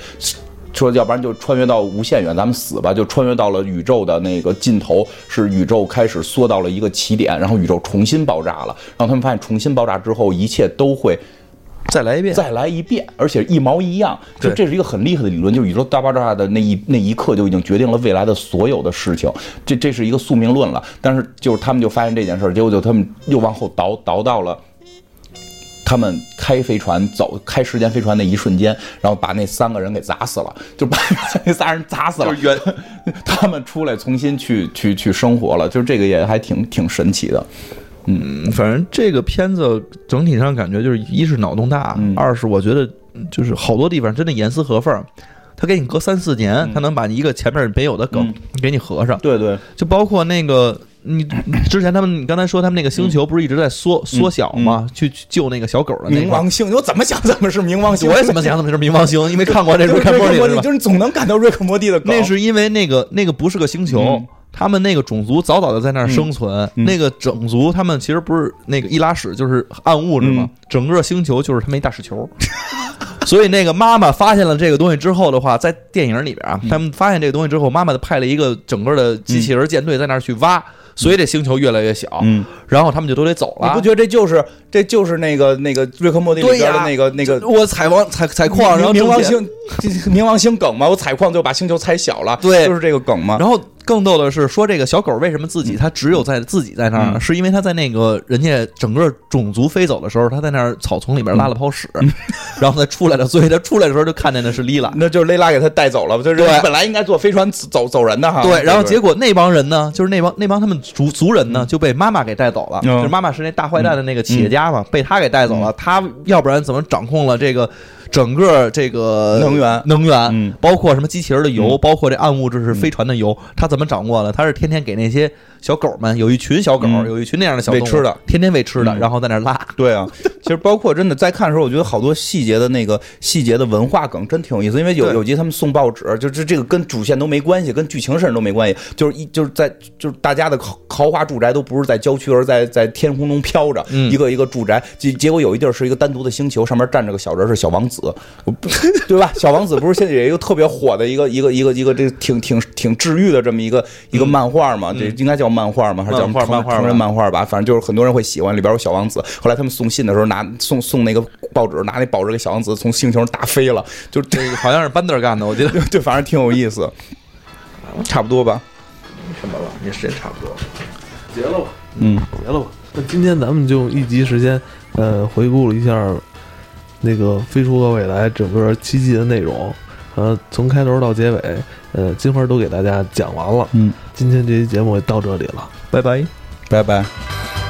Speaker 2: 说要不然就穿越到无限远，咱们死吧，就穿越到了宇宙的那个尽头，是宇宙开始缩到了一个起点，然后宇宙重新爆炸了。然后他们发现重新爆炸之后，一切都会。
Speaker 3: 再来一遍，
Speaker 2: 再来一遍，而且一毛一样。就这是一个很厉害的理论，就是宇宙大爆炸的那一那一刻就已经决定了未来的所有的事情。这这是一个宿命论了。但是就是他们就发现这件事儿，结果就他们又往后倒倒到了他们开飞船走开时间飞船那一瞬间，然后把那三个人给砸死了，就把那仨人砸死了。*laughs*
Speaker 3: 就是原 *laughs*
Speaker 2: 他们出来重新去去去生活了，就是这个也还挺挺神奇的。
Speaker 3: 嗯，反正这个片子整体上感觉就是，一是脑洞大，二是我觉得就是好多地方真的严丝合缝。他给你隔三四年，他能把你一个前面没有的梗给你合上。
Speaker 2: 对对，
Speaker 3: 就包括那个你之前他们你刚才说他们那个星球不是一直在缩缩小吗？去救那个小狗的
Speaker 2: 冥王星，我怎么想怎么是冥王星？
Speaker 3: 我也怎么想怎么是冥王星，因为看过那 *laughs* 瑞克莫蒂，
Speaker 2: 就是总能感到瑞克莫蒂的梗。
Speaker 3: 那是因为那个那个不是个星球。他们那个种族早早的在那儿生存，那个种族他们其实不是那个一拉屎，就是暗物质嘛。整个星球就是他们一大屎球，*laughs* 所以那个妈妈发现了这个东西之后的话，在电影里边啊，他们发现这个东西之后，妈妈派了一个整个的机器人舰队在那儿去挖。所以这星球越来越小，嗯，然后他们就都得走了。
Speaker 2: 你不觉得这就是这就是那个那个瑞克莫蒂里边的那个那个
Speaker 3: 我采王采采矿，然后
Speaker 2: 冥王星冥王星梗嘛？我采矿就把星球踩小了，
Speaker 3: 对，
Speaker 2: 就是这个梗嘛。
Speaker 3: 然后更逗的是，说这个小狗为什么自己它只有在自己在那儿，是因为它在那个人家整个种族飞走的时候，它在那儿草丛里边拉了泡屎，*laughs* 然后它出来了，所以它出来的时候就看见的是莉拉，
Speaker 2: 那就是莉拉给它带走了，就是本来应该坐飞船走走人的哈。
Speaker 3: 对，然后结果那帮人呢，就是那帮那帮他们族族人呢。就被妈妈给带走了，就是妈妈是那大坏蛋的那个企业家嘛，被他给带走了。他要不然怎么掌控了这个整个这个
Speaker 2: 能源
Speaker 3: 能源，包括什么机器人的油，包括这暗物质是飞船的油，他怎么掌握的？他是天天给那些。小狗们有一群小狗，有一群那样的小
Speaker 2: 喂吃的，
Speaker 3: 天天喂吃的，然后在那拉。
Speaker 2: 对啊，*laughs* 其实包括真的在看的时候，我觉得好多细节的那个细节的文化梗真挺有意思。因为有有集他们送报纸，就这这个跟主线都没关系，跟剧情甚至都没关系。就是一就是在就是大家的豪豪华住宅都不是在郊区，而在在天空中飘着，一个一个住宅。结结果有一地儿是一个单独的星球，上面站着个小人，是小王子，*laughs* 对吧？小王子不是现在有一个特别火的一个一个一个一个这挺挺挺治愈的这么一个一个漫画嘛？这应该叫。漫画吗？还是叫
Speaker 3: 漫画？
Speaker 2: 成人漫画吧，反正就是很多人会喜欢。里边有小王子。后来他们送信的时候，拿送送那个报纸，拿那报纸给小王子从星球上打飞了。就这
Speaker 3: 个好像是班德干的，我觉得 *laughs*
Speaker 2: 对，反正挺有意思。差不多吧？
Speaker 3: 什么了？也时间差不多，
Speaker 1: 结了吧？嗯，结了吧？那今天咱们就一集时间，呃，回顾了一下那个《飞出个未来》整个七季的内容。呃，从开头到结尾，呃，金花都给大家讲完了。
Speaker 2: 嗯，
Speaker 1: 今天这期节目到这里了，拜拜，
Speaker 2: 拜拜。